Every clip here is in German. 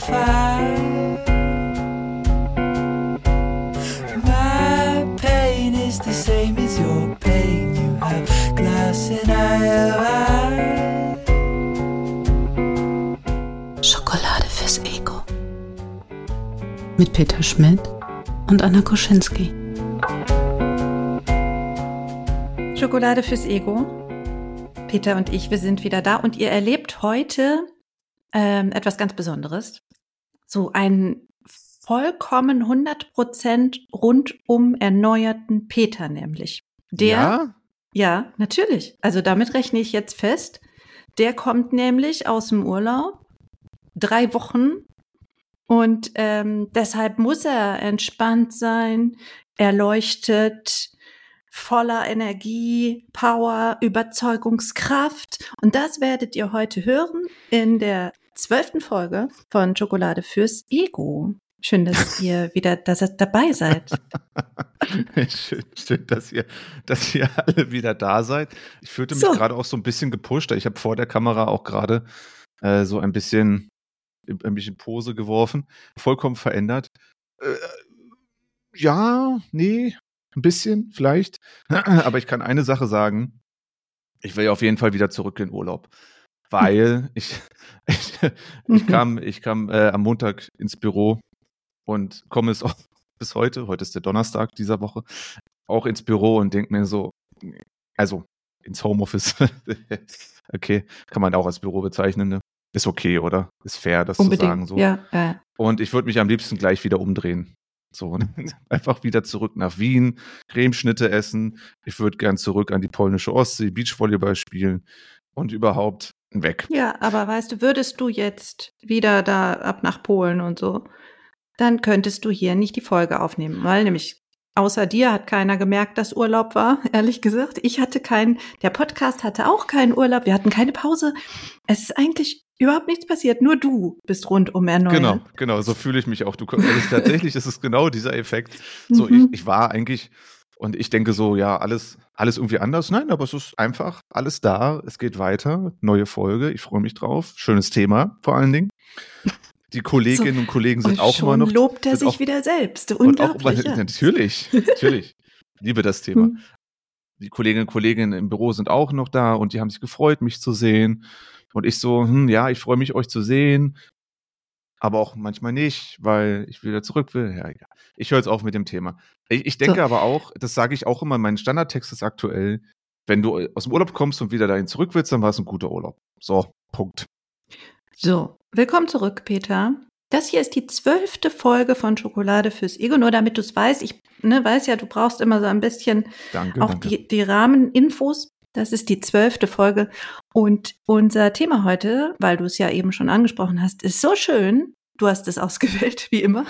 fire. My pain is the same as your pain. You have glass and I have ice. Schokolade fürs Ego. Mit Peter Schmidt und Anna Koschinski. Schokolade fürs Ego. Peter und ich, wir sind wieder da und ihr erlebt heute ähm, etwas ganz Besonderes. So einen vollkommen 100% rundum erneuerten Peter nämlich. Der, ja? ja, natürlich. Also damit rechne ich jetzt fest. Der kommt nämlich aus dem Urlaub, drei Wochen und ähm, deshalb muss er entspannt sein, erleuchtet, voller Energie, Power, Überzeugungskraft. Und das werdet ihr heute hören in der zwölften Folge von Schokolade fürs Ego. Schön, dass ihr wieder dass dabei seid. schön, schön dass, ihr, dass ihr alle wieder da seid. Ich fühlte mich So. gerade auch so ein bisschen gepusht. Ich habe vor der Kamera auch gerade äh, so ein bisschen, ein bisschen Pose geworfen. Vollkommen verändert. Äh, ja, nee, ein bisschen vielleicht. Aber ich kann eine Sache sagen. Ich will ja auf jeden Fall wieder zurück in Urlaub. Weil ich, ich, ich Mhm. kam, ich kam äh, am Montag ins Büro und komme es auch bis heute, heute ist der Donnerstag dieser Woche, auch ins Büro und denke mir so, also ins Homeoffice, okay, kann man auch als Büro bezeichnen, ne? Ist okay, oder? Ist fair, das zu sagen. So. Ja, äh, Und ich würde mich am liebsten gleich wieder umdrehen. So, ne? einfach wieder zurück nach Wien, Cremeschnitte essen. Ich würde gern zurück an die polnische Ostsee, Beachvolleyball spielen und überhaupt weg. ja, aber weißt du, würdest du jetzt wieder da ab nach Polen und so, dann könntest du hier nicht die Folge aufnehmen, weil nämlich außer dir hat keiner gemerkt, dass Urlaub war, ehrlich gesagt. Ich hatte keinen, der Podcast hatte auch keinen Urlaub, wir hatten keine Pause. Es ist eigentlich überhaupt nichts passiert, nur du bist rundum erneuert. Genau, genau, so fühle ich mich auch. Du, also tatsächlich ist es genau dieser Effekt. So, Mhm. ich, ich war eigentlich, und ich denke so, ja, alles, alles irgendwie anders. Nein, aber es ist einfach alles da. Es geht weiter. Neue Folge. Ich freue mich drauf. Schönes Thema, vor allen Dingen. Die Kolleginnen und Kollegen sind Und auch schon immer noch. lobt er sich auch, wieder selbst. und auch Unglaublich. ja. natürlich, natürlich. Liebe das Thema. Hm. Die Kolleginnen und Kollegen im Büro sind auch noch da und die haben sich gefreut, mich zu sehen. Und ich so, hm, ja, ich freue mich, euch zu sehen. Aber auch manchmal nicht, weil ich wieder zurück will. Ja, egal. Ich höre jetzt auf mit dem Thema. Ich, ich denke So. aber auch, das sage ich auch immer, mein Standardtext ist aktuell, wenn du aus dem Urlaub kommst und wieder dahin zurück willst, dann war es ein guter Urlaub. So, Punkt. So, willkommen zurück, Peter. Das hier ist die zwölfte Folge von Schokolade fürs Ego. Nur damit du es weißt, ich ne, weiß ja, du brauchst immer so ein bisschen Danke, auch danke. die, die Rahmeninfos. Das ist die zwölfte Folge. Und unser Thema heute, weil du es ja eben schon angesprochen hast, ist so schön. Du hast es ausgewählt, wie immer.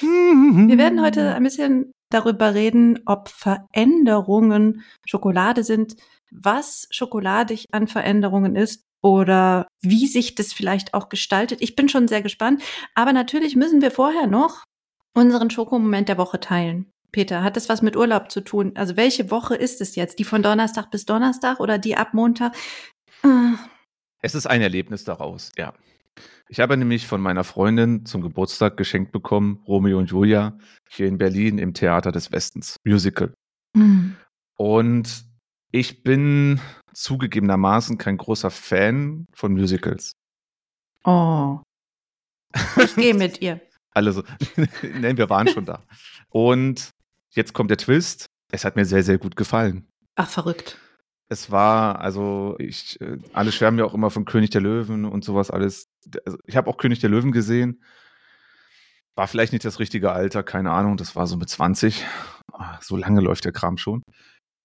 Wir werden heute ein bisschen darüber reden, ob Veränderungen Schokolade sind, was schokoladig an Veränderungen ist oder wie sich das vielleicht auch gestaltet. Ich bin schon sehr gespannt. Aber natürlich müssen wir vorher noch unseren Schokomoment der Woche teilen. Peter, hat das was mit Urlaub zu tun? Also welche Woche ist es jetzt? Die von Donnerstag bis Donnerstag oder die ab Montag? Äh, Es ist ein Erlebnis daraus, ja. Ich habe nämlich von meiner Freundin zum Geburtstag geschenkt bekommen, Romeo und Julia, hier in Berlin im Theater des Westens, Musical. hm. Und ich bin zugegebenermaßen kein großer Fan von Musicals. Oh. Ich gehe mit ihr. Alle so, nein, wir waren schon da. Und jetzt kommt der Twist. Es hat mir sehr, sehr gut gefallen. Ach, verrückt. Es war, also ich, äh, alle schwärmen ja auch immer von König der Löwen und sowas alles. Also ich habe auch König der Löwen gesehen. War vielleicht nicht das richtige Alter, keine Ahnung. Das war so mit 20. Ah, So lange läuft der Kram schon.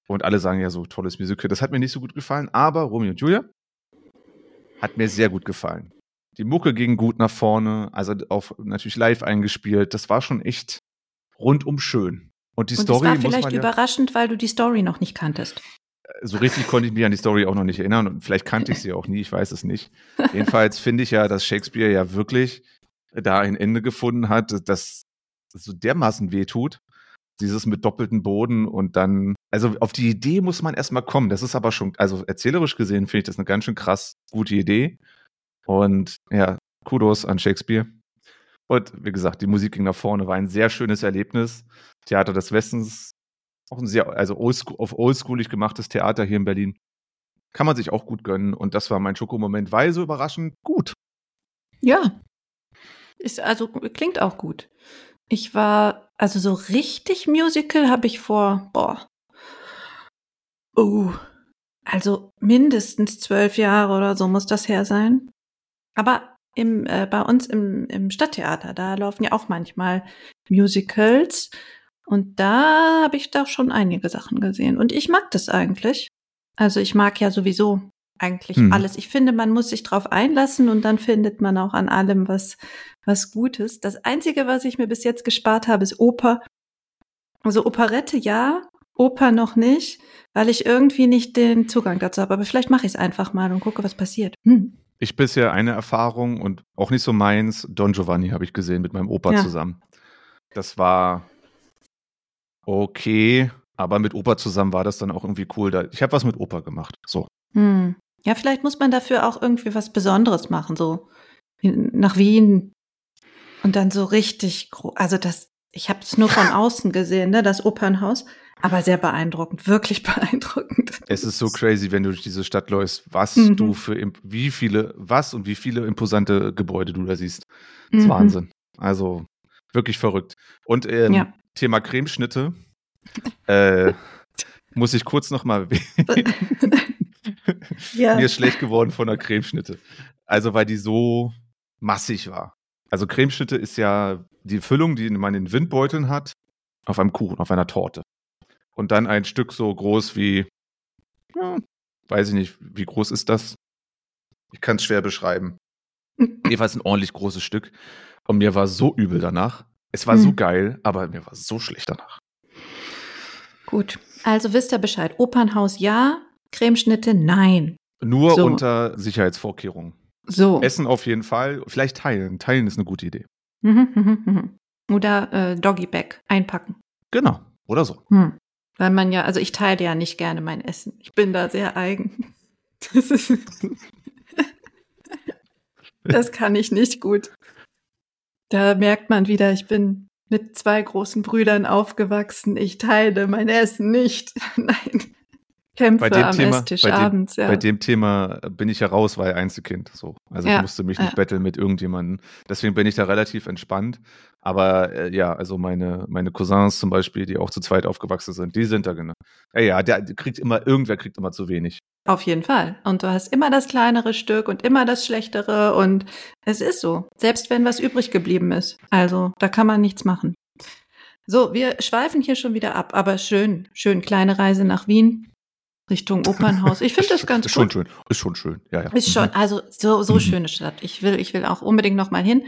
Und alle sagen ja so, tolles Musical. Das hat mir nicht so gut gefallen, aber Romeo und Julia hat mir sehr gut gefallen. Die Mucke ging gut nach vorne, also auch natürlich live eingespielt. Das war schon echt rundum schön. Und die Und Story es war vielleicht ja, überraschend, weil du die Story noch nicht kanntest. so richtig konnte ich mich an die Story auch noch nicht erinnern und vielleicht kannte ich sie auch nie, ich weiß es nicht. Jedenfalls finde ich ja, dass Shakespeare ja wirklich da ein Ende gefunden hat, das so dermaßen wehtut. Dieses mit doppeltem Boden und dann, also auf die Idee muss man erstmal kommen. Das ist aber schon, also erzählerisch gesehen finde ich das eine ganz schön krass gute Idee. Und ja, Kudos an Shakespeare. Und wie gesagt, die Musik ging nach vorne, war ein sehr schönes Erlebnis. Theater des Westens, auch ein sehr, also auf oldschoolig gemachtes Theater hier in Berlin. Kann man sich auch gut gönnen. Und das war mein Schokomoment, weil so überraschend gut. Ja. Ist, also klingt auch gut. Ich war, also so richtig Musical habe ich vor, boah. Oh. Also mindestens zwölf Jahre oder so muss das her sein. Aber im, äh, bei uns im, im Stadttheater, da laufen ja auch manchmal Musicals. Und da habe ich doch schon einige Sachen gesehen. Und ich mag das eigentlich. Also ich mag ja sowieso eigentlich Hm. alles. Ich finde, man muss sich drauf einlassen und dann findet man auch an allem was, was Gutes. Das Einzige, was ich mir bis jetzt gespart habe, ist Oper. Also Operette ja, Oper noch nicht, weil ich irgendwie nicht den Zugang dazu habe. Aber vielleicht mache ich es einfach mal und gucke, was passiert. Hm. Ich bisher eine Erfahrung und auch nicht so meins. Don Giovanni habe ich gesehen mit meinem Opa Ja. zusammen. Das war okay, aber mit Opa zusammen war das dann auch irgendwie cool. Da, ich habe was mit Opa gemacht. So. Hm. Ja, vielleicht muss man dafür auch irgendwie was Besonderes machen, so nach Wien und dann so richtig groß. Also das, ich habe es nur von außen gesehen, ne, das Opernhaus, aber sehr beeindruckend, wirklich beeindruckend. Es ist so crazy, wenn du durch diese Stadt läufst, was Mhm. du für wie viele, was und wie viele imposante Gebäude du da siehst. Das ist Mhm. Wahnsinn. Also wirklich verrückt. Und ähm, Ja. Thema Cremeschnitte äh, muss ich kurz noch mal erwähnen. Ja. Mir ist schlecht geworden von der Cremeschnitte. Also weil die so massig war. Also Cremeschnitte ist ja die Füllung, die man in Windbeuteln hat, auf einem Kuchen, auf einer Torte. Und dann ein Stück so groß wie, ja, weiß ich nicht, wie groß ist das? Ich kann es schwer beschreiben. Jedenfalls ein ordentlich großes Stück. Und mir war so übel danach. Es war so Hm. geil, aber mir war so schlecht danach. Gut, also wisst ihr Bescheid. Opernhaus ja, Cremeschnitte nein. Nur So. unter Sicherheitsvorkehrungen. So. Essen auf jeden Fall. Vielleicht teilen. Teilen ist eine gute Idee. Mhm, mhm, mhm. Oder äh, Doggy Bag einpacken. Genau. Oder so. Hm. Weil man ja, also ich teile ja nicht gerne mein Essen. Ich bin da sehr eigen. Das ist. das kann ich nicht gut. Da merkt man wieder, ich bin mit zwei großen Brüdern aufgewachsen. Ich teile mein Essen nicht. Nein. Kämpfe Bei dem am Thema- Esstisch bei dem- abends, ja. Bei dem Thema bin ich ja raus, weil Einzelkind. So. Also Ja, ich musste mich nicht ja. betteln mit irgendjemandem. Deswegen bin ich da relativ entspannt. Aber äh, ja, also meine, meine Cousins zum Beispiel, die auch zu zweit aufgewachsen sind, die sind da genau. Ja, ja, der kriegt immer, irgendwer kriegt immer zu wenig. Auf jeden Fall. Und du hast immer das kleinere Stück und immer das schlechtere und es ist so. Selbst wenn was übrig geblieben ist. Also, da kann man nichts machen. So, wir schweifen hier schon wieder ab, aber schön, schön kleine Reise nach Wien Richtung Opernhaus. Ich finde das ganz ist schon schön. Ist schon schön. Ja, ja. Ist schon, Mhm. also so, so Mhm. schöne Stadt. Ich will, ich will auch unbedingt noch mal hin.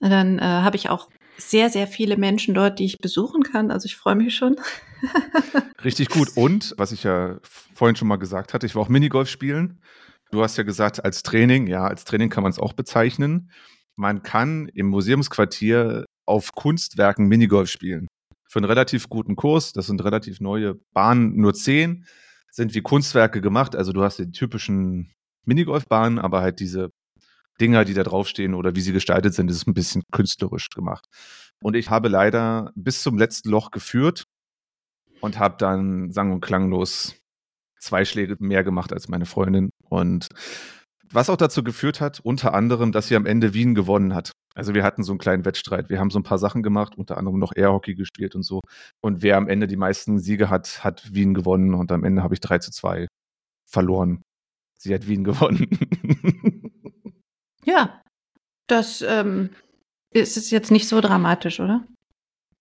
Und Dann äh, habe ich auch sehr, sehr viele Menschen dort, die ich besuchen kann. Also ich freue mich schon. Richtig gut. Und, was ich ja vorhin schon mal gesagt hatte, ich war auch Minigolf spielen. Du hast ja gesagt, als Training, ja, als Training kann man es auch bezeichnen. Man kann im Museumsquartier auf Kunstwerken Minigolf spielen. Für einen relativ guten Kurs, das sind relativ neue Bahnen, nur zehn, sind wie Kunstwerke gemacht. Also du hast die typischen Minigolfbahnen, aber halt diese Dinger, die da draufstehen oder wie sie gestaltet sind, ist ein bisschen künstlerisch gemacht. Und ich habe leider bis zum letzten Loch geführt und habe dann sang- und klanglos zwei Schläge mehr gemacht als meine Freundin. Und was auch dazu geführt hat, unter anderem, dass sie am Ende Wien gewonnen hat. Also wir hatten so einen kleinen Wettstreit. Wir haben so ein paar Sachen gemacht, unter anderem noch Airhockey gespielt und so. Und wer am Ende die meisten Siege hat, hat Wien gewonnen. Und am Ende habe ich 3 zu 2 verloren. Sie hat Wien gewonnen. Ja, das ähm, ist jetzt nicht so dramatisch, oder?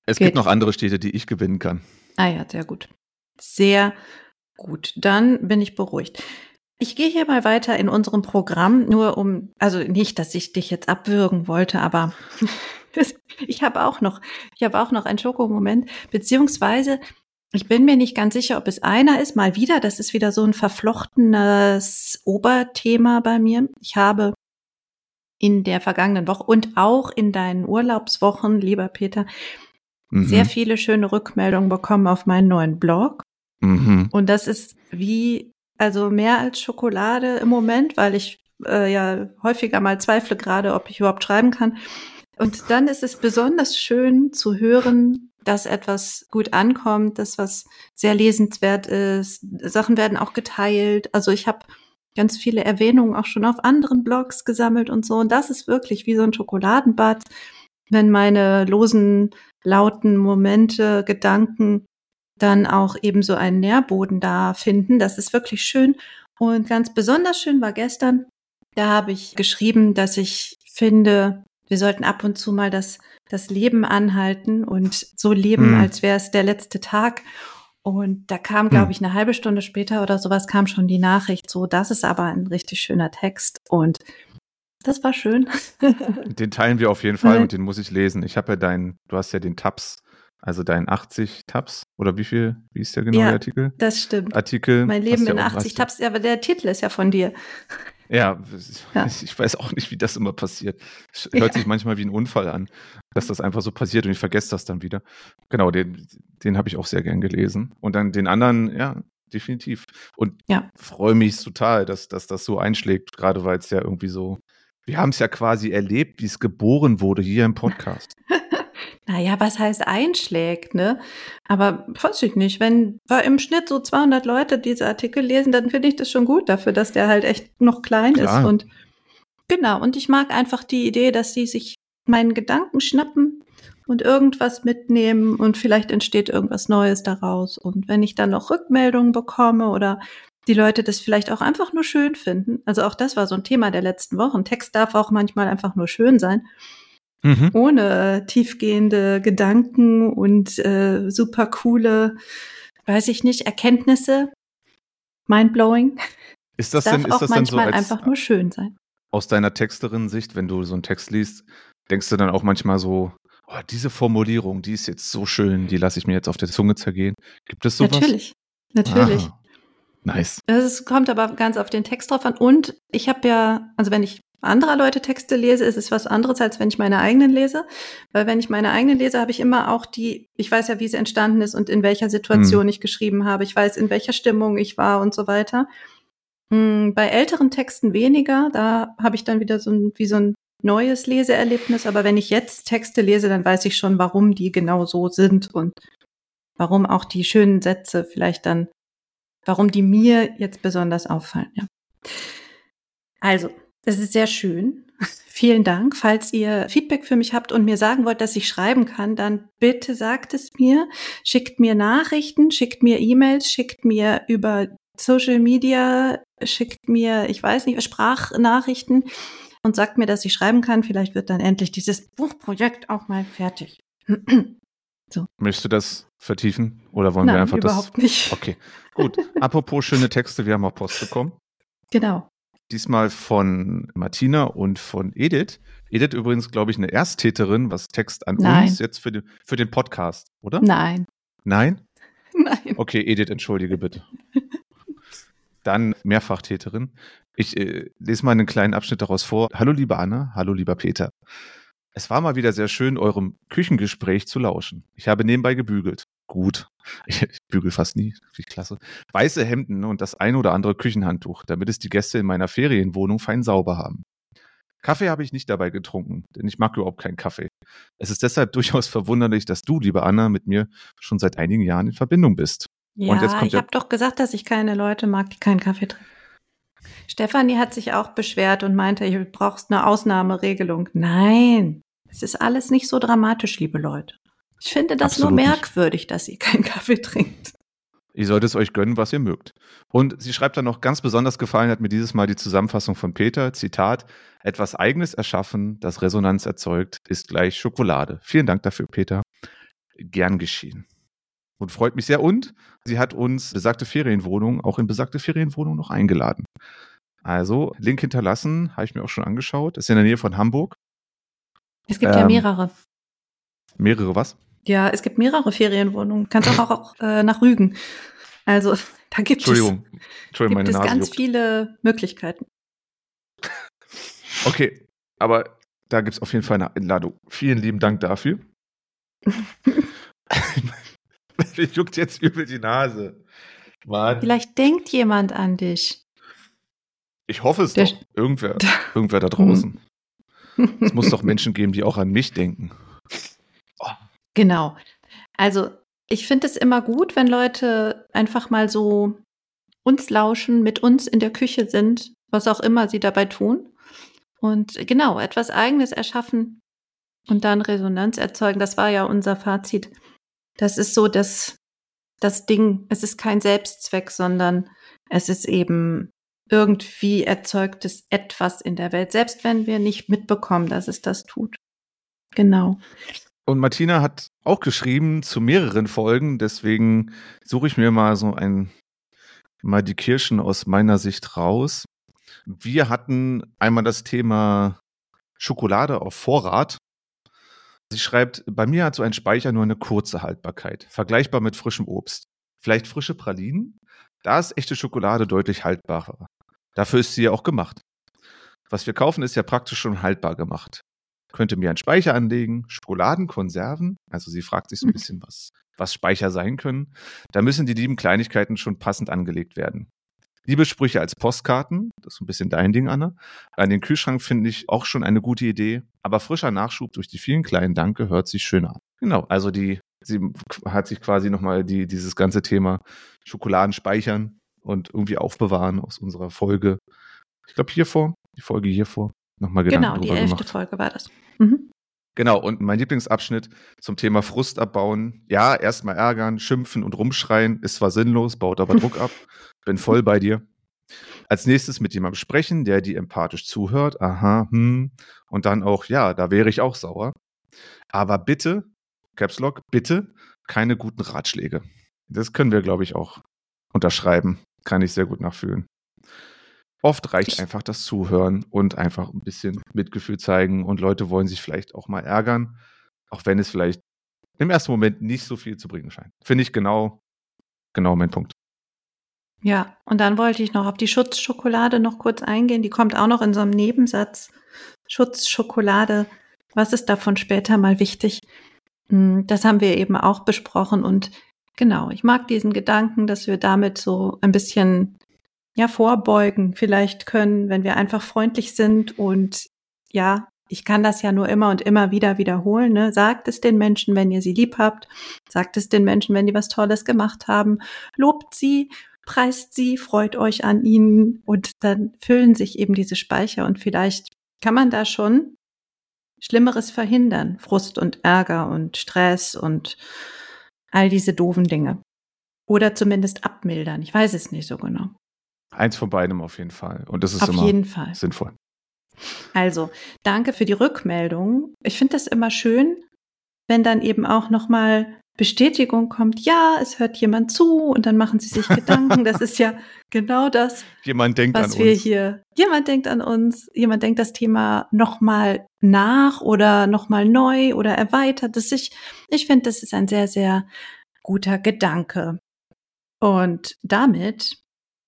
es Geht. gibt noch andere Städte, die ich gewinnen kann. Ah ja, sehr gut. Sehr gut. Dann bin ich beruhigt. Ich gehe hier mal weiter in unserem Programm, nur um, also nicht, dass ich dich jetzt abwürgen wollte, aber ich habe auch noch, ich habe auch noch einen Schokomoment, beziehungsweise ich bin mir nicht ganz sicher, ob es einer ist, mal wieder, das ist wieder so ein verflochtenes Oberthema bei mir. Ich habe in der vergangenen Woche und auch in deinen Urlaubswochen, lieber Peter, Mhm. sehr viele schöne Rückmeldungen bekommen auf meinen neuen Blog. Mhm. Und das ist wie, also mehr als Schokolade im Moment, weil ich äh, ja häufiger mal zweifle gerade, ob ich überhaupt schreiben kann. Und dann ist es besonders schön zu hören, dass etwas gut ankommt, dass was sehr lesenswert ist. Sachen werden auch geteilt. Also ich habe ganz viele Erwähnungen auch schon auf anderen Blogs gesammelt und so. Und das ist wirklich wie so ein Schokoladenbad, wenn meine losen, lauten Momente, Gedanken dann auch eben so einen Nährboden da finden. Das ist wirklich schön. Und ganz besonders schön war gestern, da habe ich geschrieben, dass ich finde, wir sollten ab und zu mal das, das Leben anhalten und so leben, mhm. als wäre es der letzte Tag. Und da kam, glaube hm. ich, eine halbe Stunde später oder sowas kam schon die Nachricht, so, das ist aber ein richtig schöner Text. Und das war schön. den teilen wir auf jeden Fall und den muss ich lesen. Ich habe ja deinen, du hast ja den Tabs, also deinen 80 Tabs oder wie viel, wie ist der genau ja, der Artikel? Das stimmt. Artikel. Mein Leben in 80 Tabs, aber der Titel ist ja von dir. Ja, ja, ich weiß auch nicht, wie das immer passiert. Es hört sich manchmal wie ein Unfall an, dass das einfach so passiert und ich vergesse das dann wieder. Genau, den, den habe ich auch sehr gern gelesen. Und dann den anderen, ja, definitiv. Und freue mich total, dass, dass das so einschlägt, gerade weil es ja irgendwie so, wir haben es ja quasi erlebt, wie es geboren wurde hier im Podcast. Naja, was heißt einschlägt, ne? Aber weiß ich nicht. Wenn wir im Schnitt so 200 Leute diese Artikel lesen, dann finde ich das schon gut dafür, dass der halt echt noch klein Klar. ist. Und genau. Und ich mag einfach die Idee, dass sie sich meinen Gedanken schnappen und irgendwas mitnehmen und vielleicht entsteht irgendwas Neues daraus. Und wenn ich dann noch Rückmeldungen bekomme oder die Leute das vielleicht auch einfach nur schön finden. Also auch das war so ein Thema der letzten Wochen. Text darf auch manchmal einfach nur schön sein mhm. ohne tiefgehende Gedanken und äh, super coole, weiß ich nicht, Erkenntnisse. Mindblowing. Ist das, das denn, ist das denn so als, einfach nur schön sein? Aus deiner Texterin-Sicht, wenn du so einen Text liest, denkst du dann auch manchmal so, oh, diese Formulierung, die ist jetzt so schön, die lasse ich mir jetzt auf der Zunge zergehen. Gibt es sowas? Natürlich, natürlich. Ah, nice. Es kommt aber ganz auf den Text drauf an. Und ich habe ja, also wenn ich anderer Leute Texte lese, ist es was anderes, als wenn ich meine eigenen lese. Weil wenn ich meine eigenen lese, habe ich immer auch die, ich weiß ja, wie sie entstanden ist und in welcher Situation mhm. ich geschrieben habe. Ich weiß, in welcher Stimmung ich war und so weiter. Hm, bei älteren Texten weniger, da habe ich dann wieder so ein, wie so ein neues Leseerlebnis. Aber wenn ich jetzt Texte lese, dann weiß ich schon, warum die genau so sind und warum auch die schönen Sätze vielleicht dann, warum die mir jetzt besonders auffallen. Ja. Also, das ist sehr schön. Vielen Dank. Falls ihr Feedback für mich habt und mir sagen wollt, dass ich schreiben kann, dann bitte sagt es mir. Schickt mir Nachrichten, schickt mir E-Mails, schickt mir über Social Media, schickt mir, ich weiß nicht, Sprachnachrichten und sagt mir, dass ich schreiben kann. Vielleicht wird dann endlich dieses Buchprojekt auch mal fertig. so. Möchtest du das vertiefen oder wollen Nein, wir einfach überhaupt das? nicht. Okay, gut. Apropos schöne Texte, wir haben auch Post bekommen. Genau. Diesmal von Martina und von Edith. Edith übrigens, glaube ich, eine Ersttäterin, was Text an Nein. uns jetzt für den, für den Podcast, oder? Nein. Nein? Nein. Okay, Edith, entschuldige bitte. Dann Mehrfachtäterin. Ich äh, lese mal einen kleinen Abschnitt daraus vor. Hallo liebe Anna, hallo lieber Peter. Es war mal wieder sehr schön, eurem Küchengespräch zu lauschen. Ich habe nebenbei gebügelt gut. Ich, ich bügel fast nie, wie klasse. Weiße Hemden und das ein oder andere Küchenhandtuch, damit es die Gäste in meiner Ferienwohnung fein sauber haben. Kaffee habe ich nicht dabei getrunken, denn ich mag überhaupt keinen Kaffee. Es ist deshalb durchaus verwunderlich, dass du, liebe Anna, mit mir schon seit einigen Jahren in Verbindung bist. Ja, ich habe doch gesagt, dass ich keine Leute mag, die keinen Kaffee trinken. Stefanie hat sich auch beschwert und meinte, du brauchst eine Ausnahmeregelung. Nein, es ist alles nicht so dramatisch, liebe Leute. Ich finde das Absolut nur merkwürdig, nicht. dass ihr keinen Kaffee trinkt. Ihr solltet es euch gönnen, was ihr mögt. Und sie schreibt dann noch, ganz besonders gefallen hat mir dieses Mal die Zusammenfassung von Peter. Zitat, etwas Eigenes erschaffen, das Resonanz erzeugt, ist gleich Schokolade. Vielen Dank dafür, Peter. Gern geschehen. Und freut mich sehr. Und sie hat uns besagte Ferienwohnung, auch in besagte Ferienwohnung noch eingeladen. Also, Link hinterlassen, habe ich mir auch schon angeschaut. Ist in der Nähe von Hamburg. Es gibt ähm, ja mehrere. Mehrere was? Ja, es gibt mehrere Ferienwohnungen. Kannst auch, auch äh, nach Rügen. Also da gibt Entschuldigung. es, Entschuldigung, gibt es ganz juckt. viele Möglichkeiten. Okay, aber da gibt es auf jeden Fall eine Einladung. Vielen lieben Dank dafür. Mir juckt jetzt übel die Nase. Mann. Vielleicht denkt jemand an dich. Ich hoffe es Der- doch. Irgendwer, irgendwer da draußen. Es muss doch Menschen geben, die auch an mich denken. Genau. Also ich finde es immer gut, wenn Leute einfach mal so uns lauschen, mit uns in der Küche sind, was auch immer sie dabei tun. Und genau, etwas Eigenes erschaffen und dann Resonanz erzeugen. Das war ja unser Fazit. Das ist so das, das Ding. Es ist kein Selbstzweck, sondern es ist eben irgendwie erzeugtes etwas in der Welt, selbst wenn wir nicht mitbekommen, dass es das tut. Genau. Und Martina hat auch geschrieben zu mehreren Folgen, deswegen suche ich mir mal so ein, mal die Kirschen aus meiner Sicht raus. Wir hatten einmal das Thema Schokolade auf Vorrat. Sie schreibt, bei mir hat so ein Speicher nur eine kurze Haltbarkeit, vergleichbar mit frischem Obst. Vielleicht frische Pralinen? Da ist echte Schokolade deutlich haltbarer. Dafür ist sie ja auch gemacht. Was wir kaufen, ist ja praktisch schon haltbar gemacht könnte mir einen Speicher anlegen, Schokoladenkonserven. Also sie fragt sich so ein bisschen, was, was Speicher sein können. Da müssen die lieben Kleinigkeiten schon passend angelegt werden. Liebessprüche als Postkarten, das ist ein bisschen dein Ding, Anna. An den Kühlschrank finde ich auch schon eine gute Idee, aber frischer Nachschub durch die vielen kleinen Danke hört sich schön an. Genau, also die, sie hat sich quasi nochmal die, dieses ganze Thema Schokoladen speichern und irgendwie aufbewahren aus unserer Folge. Ich glaube hiervor, die Folge hiervor, nochmal Gedanken Genau, die elfte gemacht. Folge war das. Mhm. Genau, und mein Lieblingsabschnitt zum Thema Frust abbauen. Ja, erstmal ärgern, schimpfen und rumschreien, ist zwar sinnlos, baut aber Druck ab. Bin voll bei dir. Als nächstes mit jemandem sprechen, der dir empathisch zuhört. Aha, hm. Und dann auch, ja, da wäre ich auch sauer. Aber bitte, Caps Lock, bitte keine guten Ratschläge. Das können wir, glaube ich, auch unterschreiben. Kann ich sehr gut nachfühlen. Oft reicht einfach das Zuhören und einfach ein bisschen Mitgefühl zeigen und Leute wollen sich vielleicht auch mal ärgern, auch wenn es vielleicht im ersten Moment nicht so viel zu bringen scheint. Finde ich genau, genau mein Punkt. Ja, und dann wollte ich noch auf die Schutzschokolade noch kurz eingehen. Die kommt auch noch in so einem Nebensatz. Schutzschokolade, was ist davon später mal wichtig? Hm, Das haben wir eben auch besprochen und genau, ich mag diesen Gedanken, dass wir damit so ein bisschen ja vorbeugen vielleicht können, wenn wir einfach freundlich sind und ja, ich kann das ja nur immer und immer wieder wiederholen. Ne? Sagt es den Menschen, wenn ihr sie lieb habt. Sagt es den Menschen, wenn die was Tolles gemacht haben. Lobt sie, preist sie, freut euch an ihnen und dann füllen sich eben diese Speicher und vielleicht kann man da schon Schlimmeres verhindern. Frust und Ärger und Stress und all diese doofen Dinge. Oder zumindest abmildern. Ich weiß es nicht so genau. Eins von beidem auf jeden Fall. Und das ist Auf immer jeden Fall. sinnvoll. Also, danke für die Rückmeldung. Ich finde das immer schön, wenn dann eben auch nochmal Bestätigung kommt, ja, es hört jemand zu und dann machen sie sich Gedanken. Das ist ja genau das, Jemand denkt was an wir uns. hier, jemand denkt an uns, jemand denkt das Thema nochmal nach oder nochmal neu oder erweitert es sich. Ich finde, das ist ein sehr, sehr guter Gedanke. Und damit,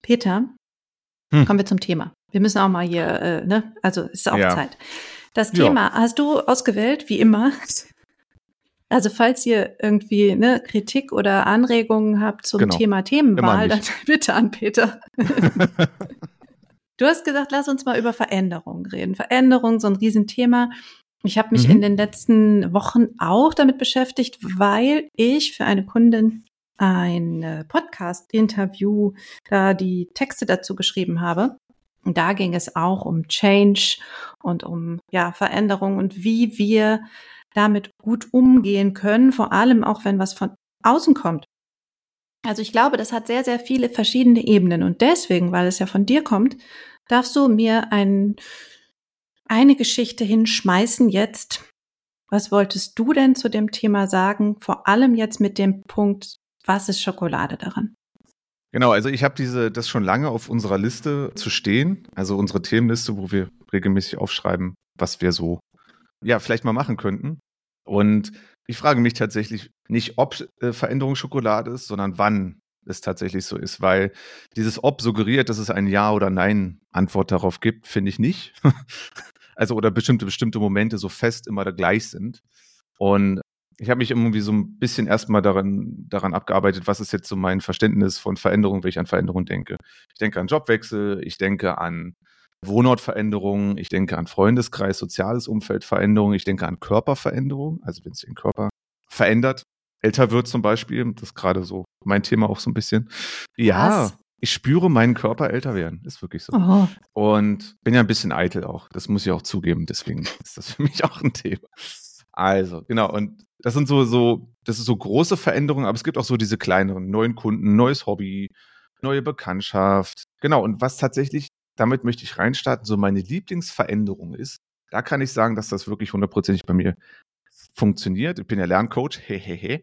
Peter, Hm. kommen wir zum Thema. Wir müssen auch mal hier, äh, ne, also es ist auch Ja. Zeit. Das Ja. Thema hast du ausgewählt, wie immer. Also falls ihr irgendwie ne, Kritik oder Anregungen habt zum Genau. Thema Themenwahl, dann bitte an Peter. Du hast gesagt, lass uns mal über Veränderungen reden. Veränderung, so ein Riesenthema. Ich habe mich Mhm. in den letzten Wochen auch damit beschäftigt, weil ich für eine Kundin ein Podcast-Interview da die Texte dazu geschrieben habe. Und da ging es auch um Change und um ja Veränderung und wie wir damit gut umgehen können, vor allem auch wenn was von außen kommt. Also ich glaube, das hat sehr, sehr viele verschiedene Ebenen und deswegen, weil es ja von dir kommt, darfst du mir ein, eine Geschichte hinschmeißen jetzt. Was wolltest du denn zu dem Thema sagen? Vor allem jetzt mit dem Punkt, was ist Schokolade daran? Genau, also ich habe diese das schon lange auf unserer Liste zu stehen, also unsere Themenliste, wo wir regelmäßig aufschreiben, was wir so ja vielleicht mal machen könnten. Und ich frage mich tatsächlich nicht, ob äh, Veränderung Schokolade ist, sondern wann es tatsächlich so ist, weil dieses Ob suggeriert, dass es ein Ja oder Nein Antwort darauf gibt, finde ich nicht. also oder bestimmte bestimmte Momente so fest immer da gleich sind. Und ich habe mich irgendwie so ein bisschen erstmal daran, daran abgearbeitet, was ist jetzt so mein Verständnis von Veränderung, wenn ich an Veränderung denke. Ich denke an Jobwechsel, ich denke an Wohnortveränderungen, ich denke an Freundeskreis, soziales Umfeld Veränderungen, ich denke an Körperveränderung, also wenn es den Körper verändert, älter wird zum Beispiel, das ist gerade so mein Thema auch so ein bisschen. Ja, Was? ich spüre meinen Körper älter werden, ist wirklich so. Oh. Und bin ja ein bisschen eitel auch, das muss ich auch zugeben, deswegen ist das für mich auch ein Thema. Also, genau, und das sind so, so, das ist so große Veränderungen, aber es gibt auch so diese kleineren, neuen Kunden, neues Hobby, neue Bekanntschaft. Genau, und was tatsächlich, damit möchte ich reinstarten, so meine Lieblingsveränderung ist, da kann ich sagen, dass das wirklich hundertprozentig bei mir funktioniert. Ich bin ja Lerncoach, hehehe,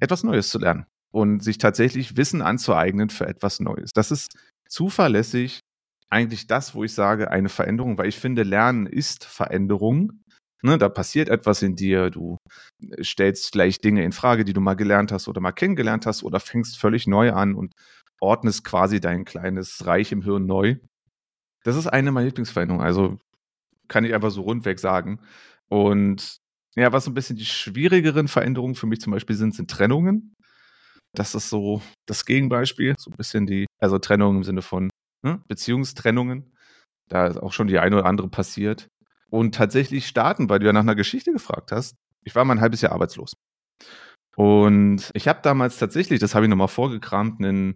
etwas Neues zu lernen und sich tatsächlich Wissen anzueignen für etwas Neues. Das ist zuverlässig eigentlich das, wo ich sage, eine Veränderung, weil ich finde, Lernen ist Veränderung. Ne, da passiert etwas in dir, du stellst gleich Dinge in Frage, die du mal gelernt hast oder mal kennengelernt hast oder fängst völlig neu an und ordnest quasi dein kleines Reich im Hirn neu. Das ist eine meiner Lieblingsveränderungen, also kann ich einfach so rundweg sagen. Und ja, was so ein bisschen die schwierigeren Veränderungen für mich zum Beispiel sind, sind Trennungen. Das ist so das Gegenbeispiel, so ein bisschen die, also Trennungen im Sinne von ne, Beziehungstrennungen. Da ist auch schon die eine oder andere passiert und tatsächlich starten, weil du ja nach einer Geschichte gefragt hast. Ich war mal ein halbes Jahr arbeitslos. Und ich habe damals tatsächlich, das habe ich nochmal vorgekramt, einen,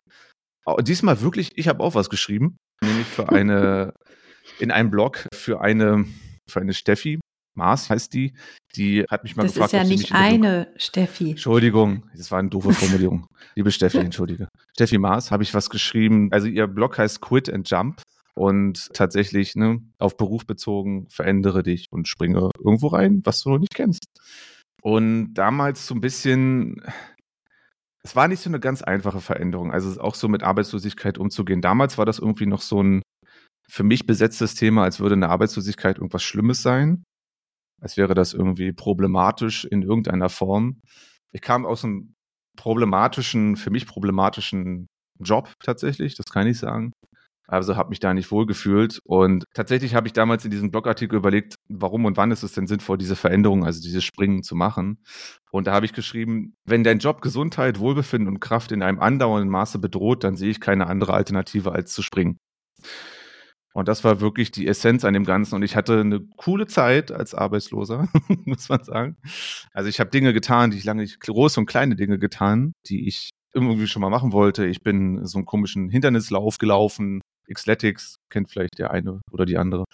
diesmal wirklich, ich habe auch was geschrieben, nämlich für eine, in einem Blog für eine, für eine Steffi, Mars heißt die, die hat mich mal das gefragt. Das ist ja nicht eine Steffi. Entschuldigung, das war eine doofe Formulierung. Liebe Steffi, entschuldige. Steffi Mars habe ich was geschrieben. Also ihr Blog heißt Quit and Jump und tatsächlich ne, auf Beruf bezogen, verändere dich und springe irgendwo rein, was du noch nicht kennst. Und damals so ein bisschen, es war nicht so eine ganz einfache Veränderung, also auch so mit Arbeitslosigkeit umzugehen. Damals war das irgendwie noch so ein für mich besetztes Thema, als würde eine Arbeitslosigkeit irgendwas Schlimmes sein, als wäre das irgendwie problematisch in irgendeiner Form. Ich kam aus einem problematischen, für mich problematischen Job tatsächlich, das kann ich sagen. Also habe mich da nicht wohlgefühlt. Und tatsächlich habe ich damals in diesem Blogartikel überlegt, warum und wann ist es denn sinnvoll, diese Veränderung, also dieses Springen zu machen. Und da habe ich geschrieben, wenn dein Job Gesundheit, Wohlbefinden und Kraft in einem andauernden Maße bedroht, dann sehe ich keine andere Alternative als zu springen. Und das war wirklich die Essenz an dem Ganzen. Und ich hatte eine coole Zeit als Arbeitsloser, muss man sagen. Also ich habe Dinge getan, die ich lange nicht, große und kleine Dinge getan, die ich irgendwie schon mal machen wollte. Ich bin so einen komischen Hindernislauf gelaufen, Xletics, kennt vielleicht der eine oder die andere.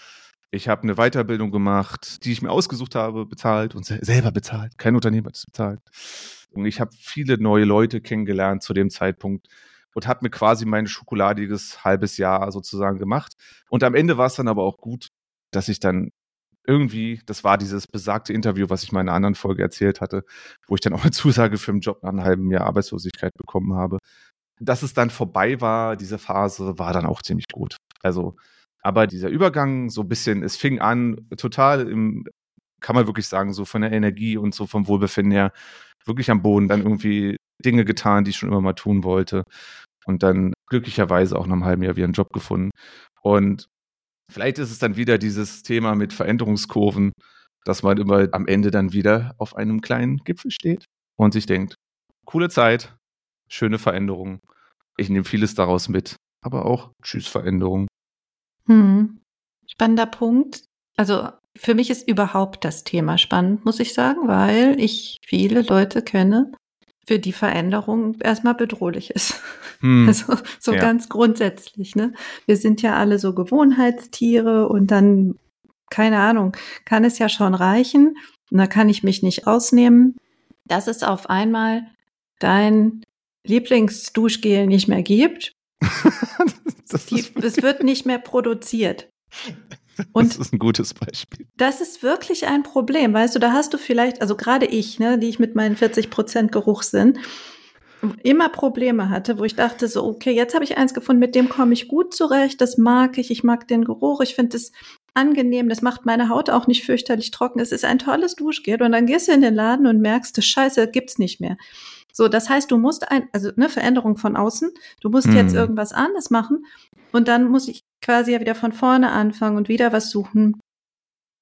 Ich habe eine Weiterbildung gemacht, die ich mir ausgesucht habe, bezahlt und selber bezahlt. Kein Unternehmer hat es bezahlt. Und ich habe viele neue Leute kennengelernt zu dem Zeitpunkt und habe mir quasi mein schokoladiges halbes Jahr sozusagen gemacht. Und am Ende war es dann aber auch gut, dass ich dann irgendwie, das war dieses besagte Interview, was ich mal in einer anderen Folge erzählt hatte, wo ich dann auch eine Zusage für einen Job nach einem halben Jahr Arbeitslosigkeit bekommen habe dass es dann vorbei war, diese Phase, war dann auch ziemlich gut. Also, aber dieser Übergang, so ein bisschen, es fing an, total im, kann man wirklich sagen, so von der Energie und so vom Wohlbefinden her, wirklich am Boden, dann irgendwie Dinge getan, die ich schon immer mal tun wollte. Und dann glücklicherweise auch nach einem halben Jahr wieder einen Job gefunden. Und vielleicht ist es dann wieder dieses Thema mit Veränderungskurven, dass man immer am Ende dann wieder auf einem kleinen Gipfel steht und sich denkt, coole Zeit, schöne Veränderungen. Ich nehme vieles daraus mit, aber auch Tschüss Veränderungen. Hm. Spannender Punkt. Also für mich ist überhaupt das Thema spannend, muss ich sagen, weil ich viele Leute kenne, für die Veränderung erstmal bedrohlich ist. Hm. Also so ja. ganz grundsätzlich. Ne? Wir sind ja alle so Gewohnheitstiere und dann, keine Ahnung, kann es ja schon reichen. Und da kann ich mich nicht ausnehmen. Das ist auf einmal dein Lieblingsduschgel nicht mehr gibt. Die, es wird nicht mehr produziert. Und das ist ein gutes Beispiel. Das ist wirklich ein Problem. Weißt du, da hast du vielleicht, also gerade ich, ne, die ich mit meinen 40 Prozent Geruchssinn immer Probleme hatte, wo ich dachte so, okay, jetzt habe ich eins gefunden, mit dem komme ich gut zurecht, das mag ich, ich mag den Geruch, ich finde es angenehm, das macht meine Haut auch nicht fürchterlich trocken, es ist ein tolles Duschgel und dann gehst du in den Laden und merkst, das Scheiße gibt's nicht mehr. So, das heißt, du musst ein, also eine Veränderung von außen, du musst mhm. jetzt irgendwas anders machen und dann muss ich quasi ja wieder von vorne anfangen und wieder was suchen.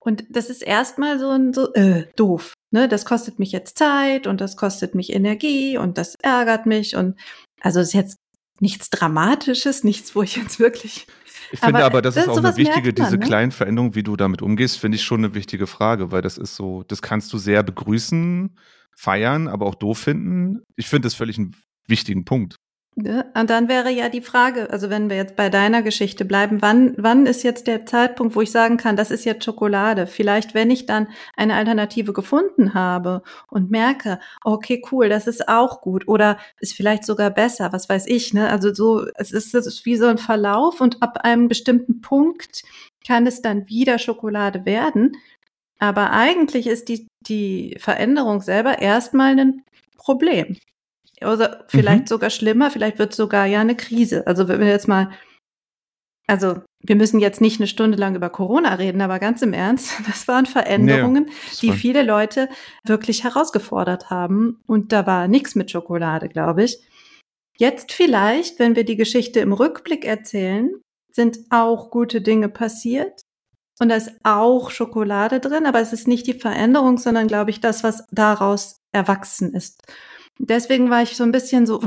Und das ist erstmal so ein so äh, doof. ne, das kostet mich jetzt Zeit und das kostet mich Energie und das ärgert mich und also ist jetzt nichts Dramatisches, nichts, wo ich jetzt wirklich. Ich finde aber, das, das ist auch eine wichtige, man, diese ne? kleinen Veränderungen, wie du damit umgehst, finde ich schon eine wichtige Frage, weil das ist so, das kannst du sehr begrüßen, feiern, aber auch doof finden. Ich finde das völlig einen wichtigen Punkt. Ne? Und dann wäre ja die Frage, also wenn wir jetzt bei deiner Geschichte bleiben, wann, wann ist jetzt der Zeitpunkt, wo ich sagen kann, das ist jetzt Schokolade? Vielleicht, wenn ich dann eine Alternative gefunden habe und merke, okay, cool, das ist auch gut oder ist vielleicht sogar besser, was weiß ich, ne? Also so, es ist, es ist wie so ein Verlauf und ab einem bestimmten Punkt kann es dann wieder Schokolade werden. Aber eigentlich ist die, die Veränderung selber erstmal ein Problem. Oder vielleicht Mhm. sogar schlimmer, vielleicht wird sogar ja eine Krise. Also wenn wir jetzt mal, also wir müssen jetzt nicht eine Stunde lang über Corona reden, aber ganz im Ernst, das waren Veränderungen, Das die war- viele Leute wirklich herausgefordert haben. Und da war nichts mit Schokolade, glaube ich. Jetzt vielleicht, wenn wir die Geschichte im Rückblick erzählen, sind auch gute Dinge passiert. Und da ist auch Schokolade drin, aber es ist nicht die Veränderung, sondern, glaube ich, das, was daraus erwachsen ist. Deswegen war ich so ein bisschen so,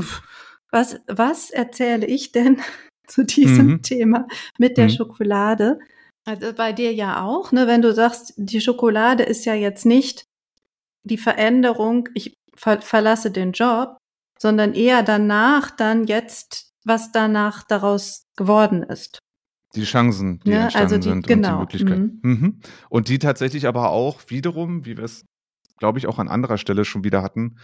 was, was erzähle ich denn zu diesem Mhm. Thema mit der Mhm. Schokolade? Also bei dir ja auch, ne? Wenn du sagst, die Schokolade ist ja jetzt nicht die Veränderung, ich ver verlasse den Job, sondern eher danach dann jetzt, was danach daraus geworden ist. Die Chancen, die Ja, entstanden also die- sind genau, und die Möglichkeiten. Mhm. Und die tatsächlich aber auch wiederum, wie wir es, glaube ich, auch an anderer Stelle schon wieder hatten,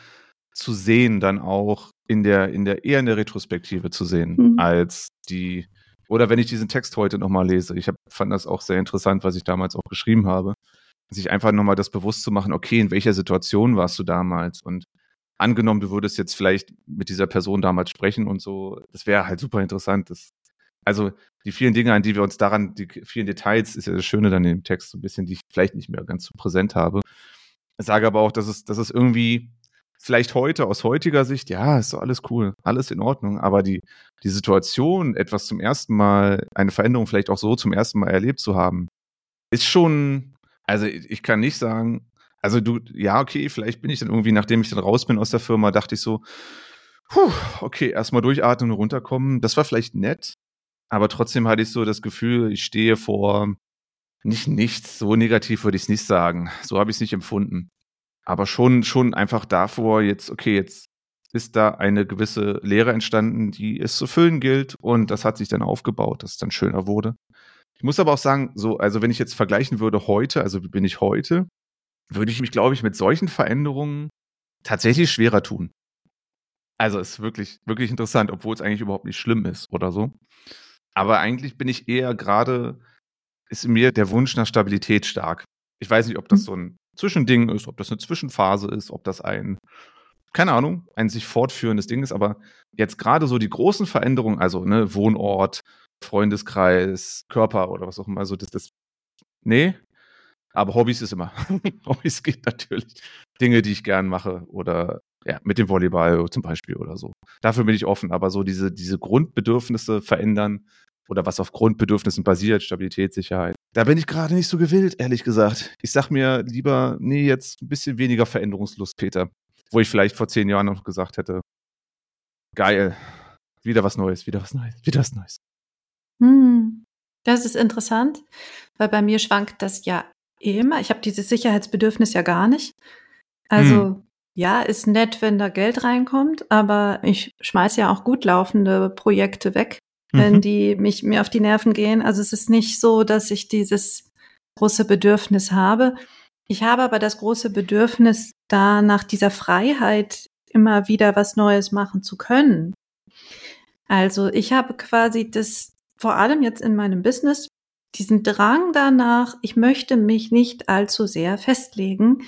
zu sehen, dann auch in der, in der, eher in der Retrospektive zu sehen, Mhm. als die, oder wenn ich diesen Text heute nochmal lese. Ich hab, fand das auch sehr interessant, was ich damals auch geschrieben habe. Sich einfach nochmal das bewusst zu machen, okay, in welcher Situation warst du damals? Und angenommen, du würdest jetzt vielleicht mit dieser Person damals sprechen und so, das wäre halt super interessant. Das, also die vielen Dinge, an die wir uns daran, die vielen Details, ist ja das Schöne dann in dem Text so ein bisschen, die ich vielleicht nicht mehr ganz so präsent habe. Ich sage aber auch, dass es, dass es irgendwie vielleicht heute aus heutiger Sicht, ja, ist doch alles cool, alles in Ordnung, aber die, die Situation, etwas zum ersten Mal, eine Veränderung vielleicht auch so zum ersten Mal erlebt zu haben, ist schon, also ich kann nicht sagen, also du, ja, okay, vielleicht bin ich dann irgendwie, nachdem ich dann raus bin aus der Firma, dachte ich so, puh, okay, erstmal durchatmen und runterkommen. Das war vielleicht nett, aber trotzdem hatte ich so das Gefühl, ich stehe vor nicht nichts, so negativ würde ich es nicht sagen. So habe ich es nicht empfunden. Aber schon, schon einfach davor, jetzt, okay, jetzt ist da eine gewisse Lehre entstanden, die es zu füllen gilt und das hat sich dann aufgebaut, dass es dann schöner wurde. Ich muss aber auch sagen, so, also wenn ich jetzt vergleichen würde heute, also wie bin ich heute, würde ich mich, glaube ich, mit solchen Veränderungen tatsächlich schwerer tun. Also ist wirklich, wirklich interessant, obwohl es eigentlich überhaupt nicht schlimm ist oder so. Aber eigentlich bin ich eher gerade, ist mir der Wunsch nach Stabilität stark. Ich weiß nicht, ob das so ein Zwischending ist, ob das eine Zwischenphase ist, ob das ein, keine Ahnung, ein sich fortführendes Ding ist, aber jetzt gerade so die großen Veränderungen, also ne, Wohnort, Freundeskreis, Körper oder was auch immer, so das, das, nee, aber Hobbys ist immer. Hobbys geht natürlich. Dinge, die ich gern mache oder ja, mit dem Volleyball zum Beispiel oder so. Dafür bin ich offen, aber so diese, diese Grundbedürfnisse verändern oder was auf Grundbedürfnissen basiert, Stabilität, Sicherheit. Da bin ich gerade nicht so gewillt, ehrlich gesagt. Ich sag mir lieber, nee, jetzt ein bisschen weniger Veränderungslust, Peter. Wo ich vielleicht vor zehn Jahren noch gesagt hätte, geil, wieder was Neues, wieder was Neues, wieder was Neues. Hm. Das ist interessant, weil bei mir schwankt das ja immer. Ich habe dieses Sicherheitsbedürfnis ja gar nicht. Also Hm. ja, ist nett, wenn da Geld reinkommt, aber ich schmeiß ja auch gut laufende Projekte weg, wenn Mhm. die mich mir auf die Nerven gehen. Also es ist nicht so, dass ich dieses große Bedürfnis habe. Ich habe aber das große Bedürfnis, da nach dieser Freiheit immer wieder was Neues machen zu können. Also ich habe quasi das vor allem jetzt in meinem Business diesen Drang danach, ich möchte mich nicht allzu sehr festlegen,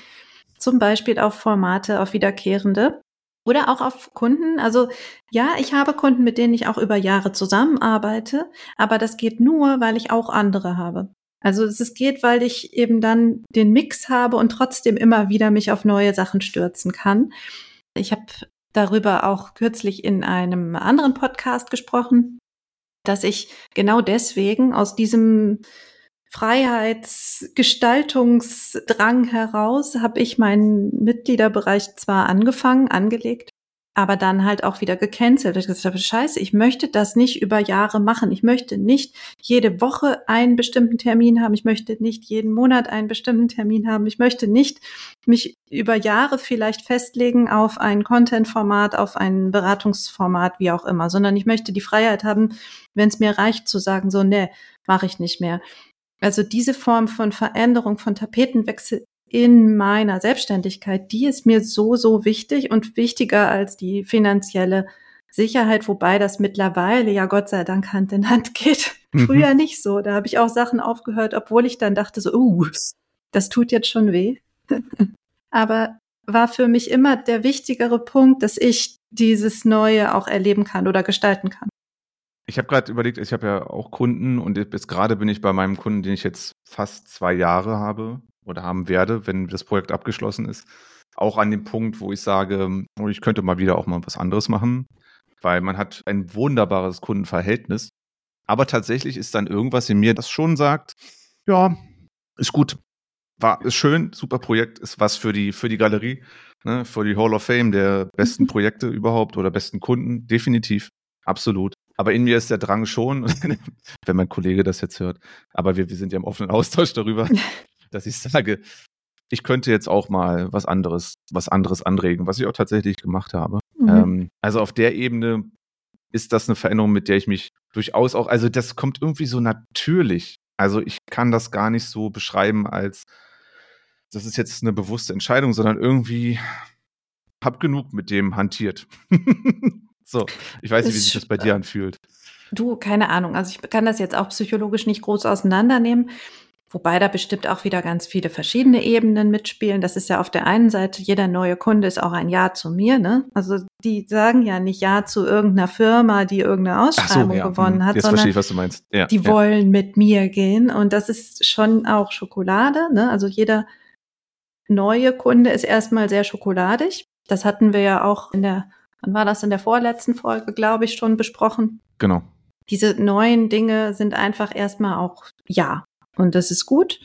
zum Beispiel auf Formate, auf wiederkehrende oder auch auf Kunden. Also ja, ich habe Kunden, mit denen ich auch über Jahre zusammenarbeite, aber das geht nur, weil ich auch andere habe. Also es geht, weil ich eben dann den Mix habe und trotzdem immer wieder mich auf neue Sachen stürzen kann. Ich habe darüber auch kürzlich in einem anderen Podcast gesprochen, dass ich genau deswegen aus diesem Freiheitsgestaltungsdrang heraus habe ich meinen Mitgliederbereich zwar angefangen, angelegt, aber dann halt auch wieder gecancelt. Ich gesagt habe, scheiße, ich möchte das nicht über Jahre machen. Ich möchte nicht jede Woche einen bestimmten Termin haben. Ich möchte nicht jeden Monat einen bestimmten Termin haben. Ich möchte nicht mich über Jahre vielleicht festlegen auf ein Content-Format, auf ein Beratungsformat, wie auch immer, sondern ich möchte die Freiheit haben, wenn es mir reicht, zu sagen, so, nee, mache ich nicht mehr. Also diese Form von Veränderung, von Tapetenwechsel in meiner Selbstständigkeit, die ist mir so, so wichtig und wichtiger als die finanzielle Sicherheit, wobei das mittlerweile ja Gott sei Dank Hand in Hand geht. Mhm. Früher nicht so. Da habe ich auch Sachen aufgehört, obwohl ich dann dachte so, uh, das tut jetzt schon weh. Aber war für mich immer der wichtigere Punkt, dass ich dieses Neue auch erleben kann oder gestalten kann. Ich habe gerade überlegt, ich habe ja auch Kunden und jetzt gerade bin ich bei meinem Kunden, den ich jetzt fast zwei Jahre habe, oder haben werde, wenn das Projekt abgeschlossen ist, auch an dem Punkt, wo ich sage, oh, ich könnte mal wieder auch mal was anderes machen, weil man hat ein wunderbares Kundenverhältnis. Aber tatsächlich ist dann irgendwas in mir, das schon sagt, ja, ist gut, war, ist schön, super Projekt, ist was für die, für die Galerie, ne, für die Hall of Fame der besten. Projekte überhaupt oder besten Kunden, definitiv, absolut. Aber in mir ist der Drang schon, wenn mein Kollege das jetzt hört, aber wir, wir sind ja im offenen Austausch darüber, dass ich sage, ich könnte jetzt auch mal was anderes, was anderes anregen, was ich auch tatsächlich gemacht habe. Mhm. Ähm, also auf der Ebene ist das eine Veränderung, mit der ich mich durchaus auch, also das kommt irgendwie so natürlich. Also ich kann das gar nicht so beschreiben als, das ist jetzt eine bewusste Entscheidung, sondern irgendwie hab genug mit dem hantiert. so, ich weiß nicht, wie sich das bei dir anfühlt. Du, keine Ahnung. Also ich kann das jetzt auch psychologisch nicht groß auseinandernehmen. Wobei da bestimmt auch wieder ganz viele verschiedene Ebenen mitspielen. Das ist ja auf der einen Seite, jeder neue Kunde ist auch ein Ja zu mir, ne? Also die sagen ja nicht Ja zu irgendeiner Firma, die irgendeine Ausschreibung so, ja. gewonnen hat, Jetzt sondern verstehe ich, was du meinst. Ja, die ja. wollen mit mir gehen. Und das ist schon auch Schokolade, ne? Also jeder neue Kunde ist erstmal sehr schokoladig. Das hatten wir ja auch in der, wann war das in der vorletzten Folge, glaube ich, schon besprochen. Genau. Diese neuen Dinge sind einfach erstmal auch Ja. Und das ist gut.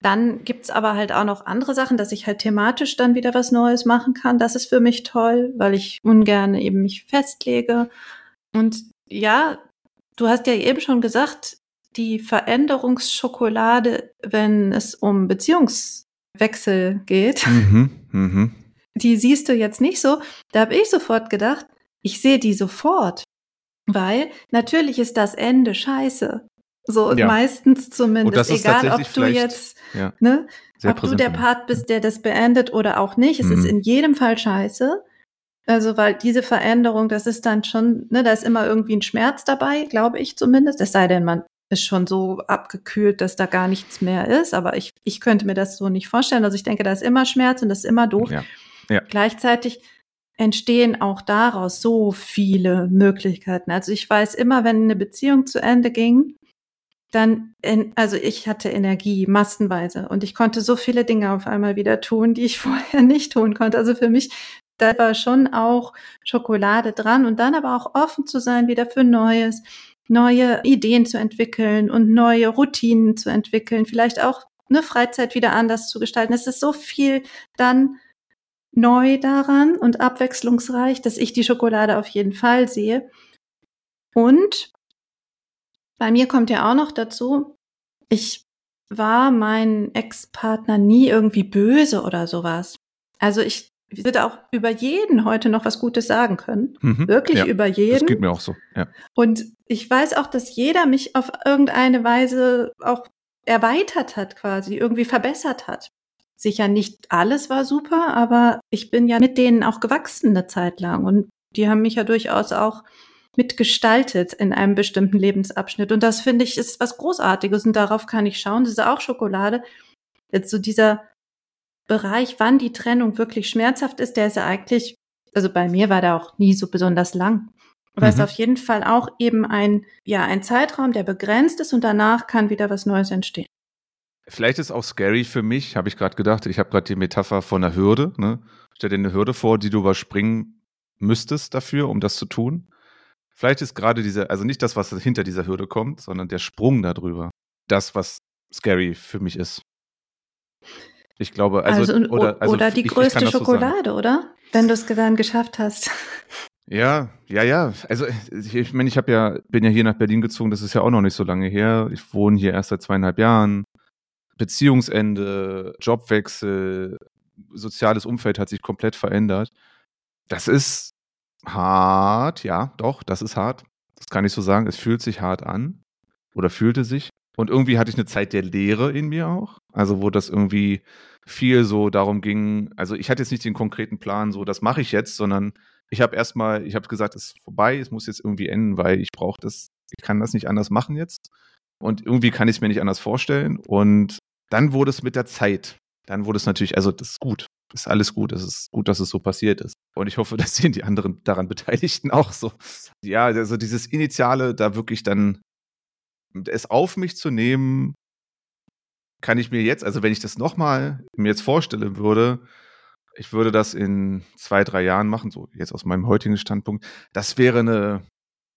Dann gibt's aber halt auch noch andere Sachen, dass ich halt thematisch dann wieder was Neues machen kann. Das ist für mich toll, weil ich ungern eben mich festlege. Und ja, du hast ja eben schon gesagt, die Veränderungsschokolade, wenn es um Beziehungswechsel geht, mhm, mh. Die siehst du jetzt nicht so. Da habe ich sofort gedacht, ich sehe die sofort. Weil natürlich ist das Ende scheiße. So ja. meistens zumindest, egal ob du jetzt, ja, ne, ob du der Part bist, der das beendet oder auch nicht. Es mhm. ist in jedem Fall scheiße. Also, weil diese Veränderung, das ist dann schon, ne, da ist immer irgendwie ein Schmerz dabei, glaube ich zumindest. Es sei denn, man ist schon so abgekühlt, dass da gar nichts mehr ist. Aber ich, ich könnte mir das so nicht vorstellen. Also ich denke, da ist immer Schmerz und das ist immer doof. Ja. Ja. Gleichzeitig entstehen auch daraus so viele Möglichkeiten. Also ich weiß immer, wenn eine Beziehung zu Ende ging, dann, in, also ich hatte Energie massenweise und ich konnte so viele Dinge auf einmal wieder tun, die ich vorher nicht tun konnte. Also für mich, da war schon auch Schokolade dran und dann aber auch offen zu sein wieder für Neues, neue Ideen zu entwickeln und neue Routinen zu entwickeln, vielleicht auch eine Freizeit wieder anders zu gestalten. Es ist so viel dann neu daran und abwechslungsreich, dass ich die Schokolade auf jeden Fall sehe. Und bei mir kommt ja auch noch dazu, ich war mein Ex-Partner nie irgendwie böse oder sowas. Also ich würde auch über jeden heute noch was Gutes sagen können. Mhm, Wirklich ja, über jeden. Das geht mir auch so. Ja. Und ich weiß auch, dass jeder mich auf irgendeine Weise auch erweitert hat, quasi, irgendwie verbessert hat. Sicher nicht alles war super, aber ich bin ja mit denen auch gewachsen eine Zeit lang und die haben mich ja durchaus auch mitgestaltet in einem bestimmten Lebensabschnitt. Und das finde ich ist was Großartiges und darauf kann ich schauen. Das ist auch Schokolade. Jetzt so dieser Bereich, wann die Trennung wirklich schmerzhaft ist, der ist ja eigentlich, also bei mir war der auch nie so besonders lang. Aber es mhm. ist auf jeden Fall auch eben ein, ja, ein Zeitraum, der begrenzt ist und danach kann wieder was Neues entstehen. Vielleicht ist auch scary für mich, habe ich gerade gedacht. Ich habe gerade die Metapher von einer Hürde. Ne? Stell dir eine Hürde vor, die du überspringen müsstest dafür, um das zu tun. Vielleicht ist gerade diese, also nicht das, was hinter dieser Hürde kommt, sondern der Sprung darüber. Das, was scary für mich ist. Ich glaube, also, Also, oder, also oder die ich- ich größte kann das so. Schokolade, oder? Wenn du es dann geschafft hast. Ja, ja, ja. Also ich, ich meine, ich habe ja, bin ja hier nach Berlin gezogen, das ist ja auch noch nicht so lange her. Ich wohne hier erst seit zweieinhalb Jahren. Beziehungsende, Jobwechsel, soziales Umfeld hat sich komplett verändert. Das ist hart, ja, doch, das ist hart. Das kann ich so sagen. Es fühlt sich hart an oder fühlte sich. Und irgendwie hatte ich eine Zeit der Leere in mir auch. Also, wo das irgendwie viel so darum ging. Also, ich hatte jetzt nicht den konkreten Plan, so, das mache ich jetzt, sondern ich habe erstmal, ich habe gesagt, es ist vorbei, es muss jetzt irgendwie enden, weil ich brauche das, ich kann das nicht anders machen jetzt. Und irgendwie kann ich es mir nicht anders vorstellen. Und dann wurde es mit der Zeit. Dann wurde es natürlich, also das ist gut. Ist alles gut. Es ist gut, dass es so passiert ist. Und ich hoffe, das sehen die anderen daran Beteiligten auch so. Ja, also dieses Initiale, da wirklich dann es auf mich zu nehmen, kann ich mir jetzt, also wenn ich das nochmal mir jetzt vorstellen würde, ich würde das in zwei, drei Jahren machen, so jetzt aus meinem heutigen Standpunkt, das wäre eine,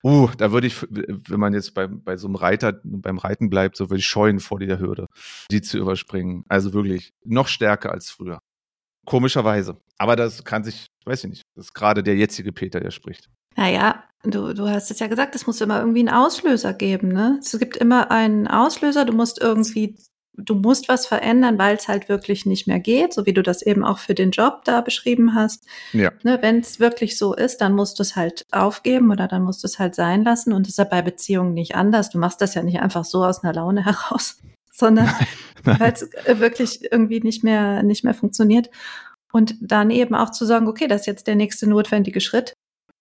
uh, da würde ich, wenn man jetzt bei, bei so einem Reiter, beim Reiten bleibt, so würde ich scheuen vor der Hürde, die zu überspringen. Also wirklich noch stärker als früher. Komischerweise. Aber das kann sich, weiß ich nicht, das ist gerade der jetzige Peter, der spricht. Naja, du, du hast es ja gesagt, es muss immer irgendwie einen Auslöser geben, ne? Es gibt immer einen Auslöser, du musst irgendwie, du musst was verändern, weil es halt wirklich nicht mehr geht, so wie du das eben auch für den Job da beschrieben hast. Ja. Ne, Wenn es wirklich so ist, dann musst du es halt aufgeben oder dann musst du es halt sein lassen. Und das ist ja bei Beziehungen nicht anders. Du machst das ja nicht einfach so aus einer Laune heraus, sondern weil es wirklich irgendwie nicht mehr, nicht mehr funktioniert. Und dann eben auch zu sagen, okay, das ist jetzt der nächste notwendige Schritt.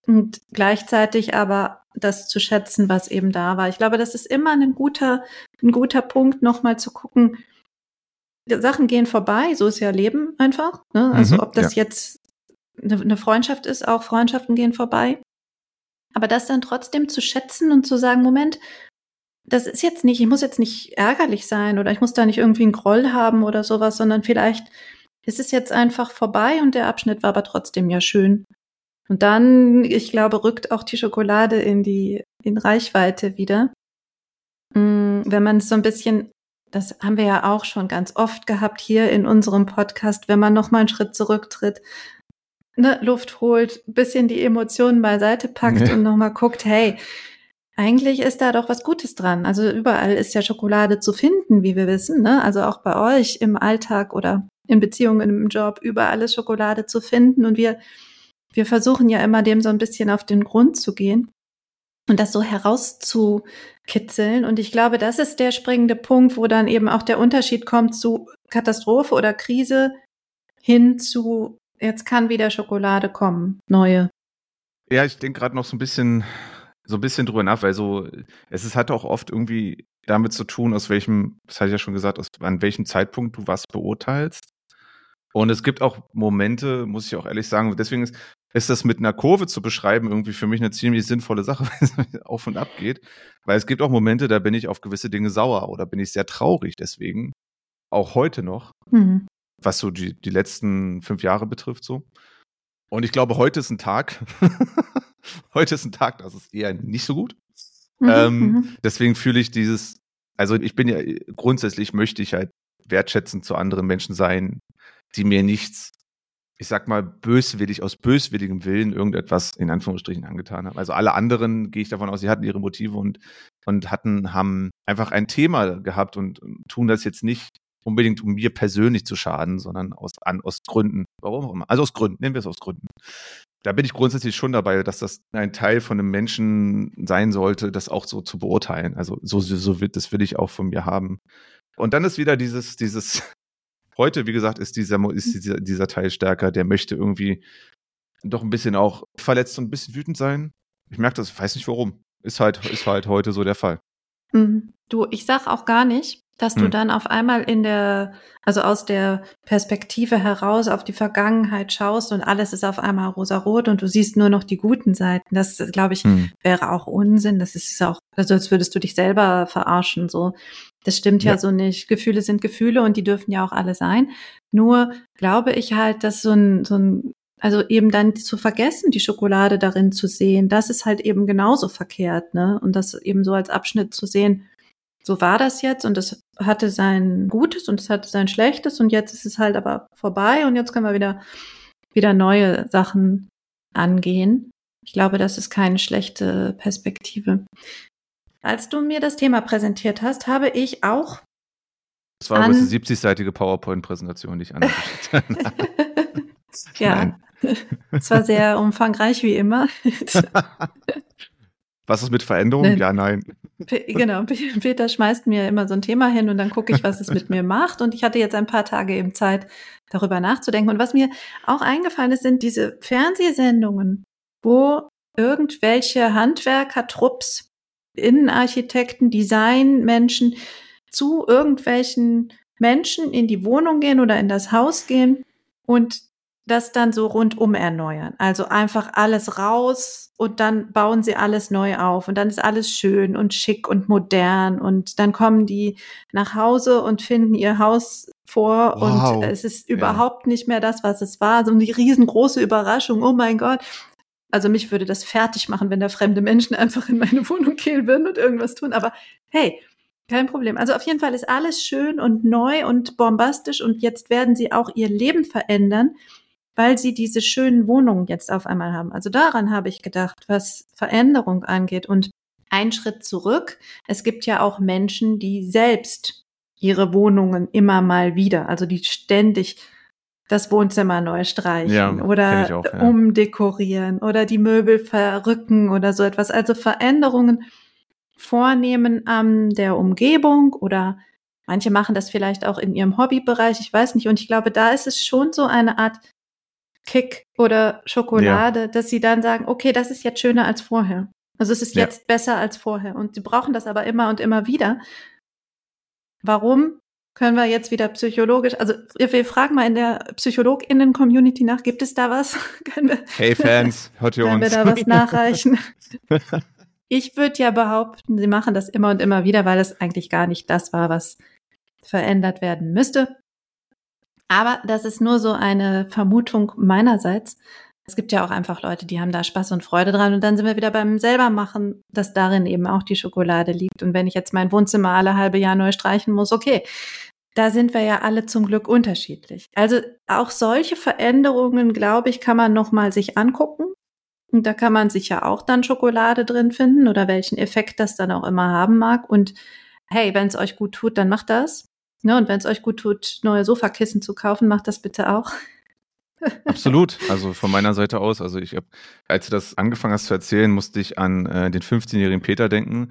Und gleichzeitig aber das zu schätzen, was eben da war. Ich glaube, das ist immer ein guter, ein guter Punkt, nochmal zu gucken. Sachen gehen vorbei, so ist ja Leben einfach. Ne? Also Mhm, ob das jetzt eine, eine Freundschaft ist, auch Freundschaften gehen vorbei. Aber das dann trotzdem zu schätzen und zu sagen, Moment, das ist jetzt nicht, ich muss jetzt nicht ärgerlich sein oder ich muss da nicht irgendwie einen Groll haben oder sowas, sondern vielleicht ist es jetzt einfach vorbei und der Abschnitt war aber trotzdem ja schön. Und dann, ich glaube, rückt auch die Schokolade in die in Reichweite wieder. Mm, Wenn man es so ein bisschen, das haben wir ja auch schon ganz oft gehabt hier in unserem Podcast, wenn man noch mal einen Schritt zurücktritt, ne, Luft holt, bisschen die Emotionen beiseite packt Ja. und noch mal guckt, hey, eigentlich ist da doch was Gutes dran. Also überall ist ja Schokolade zu finden, wie wir wissen. Ne? Also auch bei euch im Alltag oder in Beziehungen, im Job, überall ist Schokolade zu finden. Und wir, wir versuchen ja immer dem so ein bisschen auf den Grund zu gehen und das so herauszukitzeln. Und ich glaube, das ist der springende Punkt, wo dann eben auch der Unterschied kommt zu Katastrophe oder Krise hin zu, jetzt kann wieder Schokolade kommen, neue. Ja, ich denke gerade noch so ein bisschen, so ein bisschen drüber nach, weil so, es ist halt auch oft irgendwie damit zu tun, aus welchem, das hatte ich ja schon gesagt, aus, an welchem Zeitpunkt du was beurteilst. Und es gibt auch Momente, muss ich auch ehrlich sagen, deswegen ist, ist das mit einer Kurve zu beschreiben irgendwie für mich eine ziemlich sinnvolle Sache, weil es auf und ab geht. Weil es gibt auch Momente, da bin ich auf gewisse Dinge sauer oder bin ich sehr traurig deswegen. Auch heute noch Mhm. was so die, die letzten fünf Jahre betrifft, so. Und ich glaube, heute ist ein Tag. heute ist ein Tag, das ist eher nicht so gut. Mhm, Ähm, mhm. Deswegen fühle ich dieses, also ich bin ja grundsätzlich möchte ich halt wertschätzend zu anderen Menschen sein, die mir nichts, ich sag mal, böswillig, aus böswilligem Willen irgendetwas in Anführungsstrichen angetan haben. Also alle anderen gehe ich davon aus, sie hatten ihre Motive und, und hatten, haben einfach ein Thema gehabt und, tun das jetzt nicht unbedingt, um mir persönlich zu schaden, sondern aus, an, aus Gründen. Warum auch immer. Also aus Gründen, nehmen wir es aus Gründen. Da bin ich grundsätzlich schon dabei, dass das ein Teil von einem Menschen sein sollte, das auch so zu beurteilen. Also so, so wird, das will ich auch von mir haben. Und dann ist wieder dieses, dieses, heute, wie gesagt, ist dieser, ist dieser, dieser Teil stärker, der möchte irgendwie doch ein bisschen auch verletzt und ein bisschen wütend sein. Ich merke das, weiß nicht warum. Ist halt, ist halt heute so der Fall. Mhm. Du, ich sag auch gar nicht, dass du Hm. dann auf einmal in der, also aus der Perspektive heraus auf die Vergangenheit schaust und alles ist auf einmal rosarot und du siehst nur noch die guten Seiten. Das, glaube ich, Hm. wäre auch Unsinn. Das ist auch, also als würdest du dich selber verarschen, so. Das stimmt ja, Ja. so nicht. Gefühle sind Gefühle und die dürfen ja auch alle sein. Nur glaube ich halt, dass so ein, so ein, also eben dann zu vergessen, die Schokolade darin zu sehen, das ist halt eben genauso verkehrt, ne? Und das eben so als Abschnitt zu sehen, so war das jetzt und es hatte sein Gutes und es hatte sein Schlechtes und jetzt ist es halt aber vorbei und jetzt können wir wieder, wieder neue Sachen angehen. Ich glaube, das ist keine schlechte Perspektive. Als du mir das Thema präsentiert hast, habe ich auch. Das war übrigens eine 70-seitige PowerPoint-Präsentation, die ich angeschickt habe. ja, es war sehr umfangreich wie immer. Was ist mit Veränderungen? Ja, nein. Genau, Peter schmeißt mir immer so ein Thema hin und dann gucke ich, was es mit mir macht. Und ich hatte jetzt ein paar Tage eben Zeit, darüber nachzudenken. Und was mir auch eingefallen ist, sind diese Fernsehsendungen, wo irgendwelche Handwerker-Trupps, Innenarchitekten, Designmenschen zu irgendwelchen Menschen in die Wohnung gehen oder in das Haus gehen und das dann so rundum erneuern. Also einfach alles raus und dann bauen sie alles neu auf und dann ist alles schön und schick und modern und dann kommen die nach Hause und finden ihr Haus vor wow. und es ist überhaupt ja. nicht mehr das, was es war. So eine riesengroße Überraschung. Oh mein Gott. Also mich würde das fertig machen, wenn da fremde Menschen einfach in meine Wohnung gehen würden und irgendwas tun. Aber hey, kein Problem. Also auf jeden Fall ist alles schön und neu und bombastisch und jetzt werden sie auch ihr Leben verändern weil sie diese schönen Wohnungen jetzt auf einmal haben. Also daran habe ich gedacht, was Veränderung angeht. Und ein Schritt zurück. Es gibt ja auch Menschen, die selbst ihre Wohnungen immer mal wieder, also die ständig das Wohnzimmer neu streichen ja, oder auch, ja. umdekorieren oder die Möbel verrücken oder so etwas. Also Veränderungen vornehmen an der Umgebung oder manche machen das vielleicht auch in ihrem Hobbybereich, ich weiß nicht. Und ich glaube, da ist es schon so eine Art Kick oder Schokolade, ja. dass sie dann sagen, okay, das ist jetzt schöner als vorher. Also es ist jetzt besser als vorher. Und sie brauchen das aber immer und immer wieder. Warum? Können wir jetzt wieder psychologisch, also wir fragen mal in der PsychologInnen-Community nach, gibt es da was? wir, hey Fans, hört ihr können uns? Können wir da was nachreichen? ich würde ja behaupten, sie machen das immer und immer wieder, weil es eigentlich gar nicht das war, was verändert werden müsste. Aber das ist nur so eine Vermutung meinerseits. Es gibt ja auch einfach Leute, die haben da Spaß und Freude dran. Und dann sind wir wieder beim selbermachen, dass darin eben auch die Schokolade liegt. Und wenn ich jetzt mein Wohnzimmer alle halbe Jahr neu streichen muss, okay. Da sind wir ja alle zum Glück unterschiedlich. Also auch solche Veränderungen, glaube ich, kann man nochmal sich angucken. Und da kann man sich ja auch dann Schokolade drin finden oder welchen Effekt das dann auch immer haben mag. Und hey, wenn es euch gut tut, dann macht das. Ne, und wenn es euch gut tut, neue Sofakissen zu kaufen, macht das bitte auch. Absolut. Also von meiner Seite aus, also ich habe, als du das angefangen hast zu erzählen, musste ich an äh, den 15-jährigen Peter denken,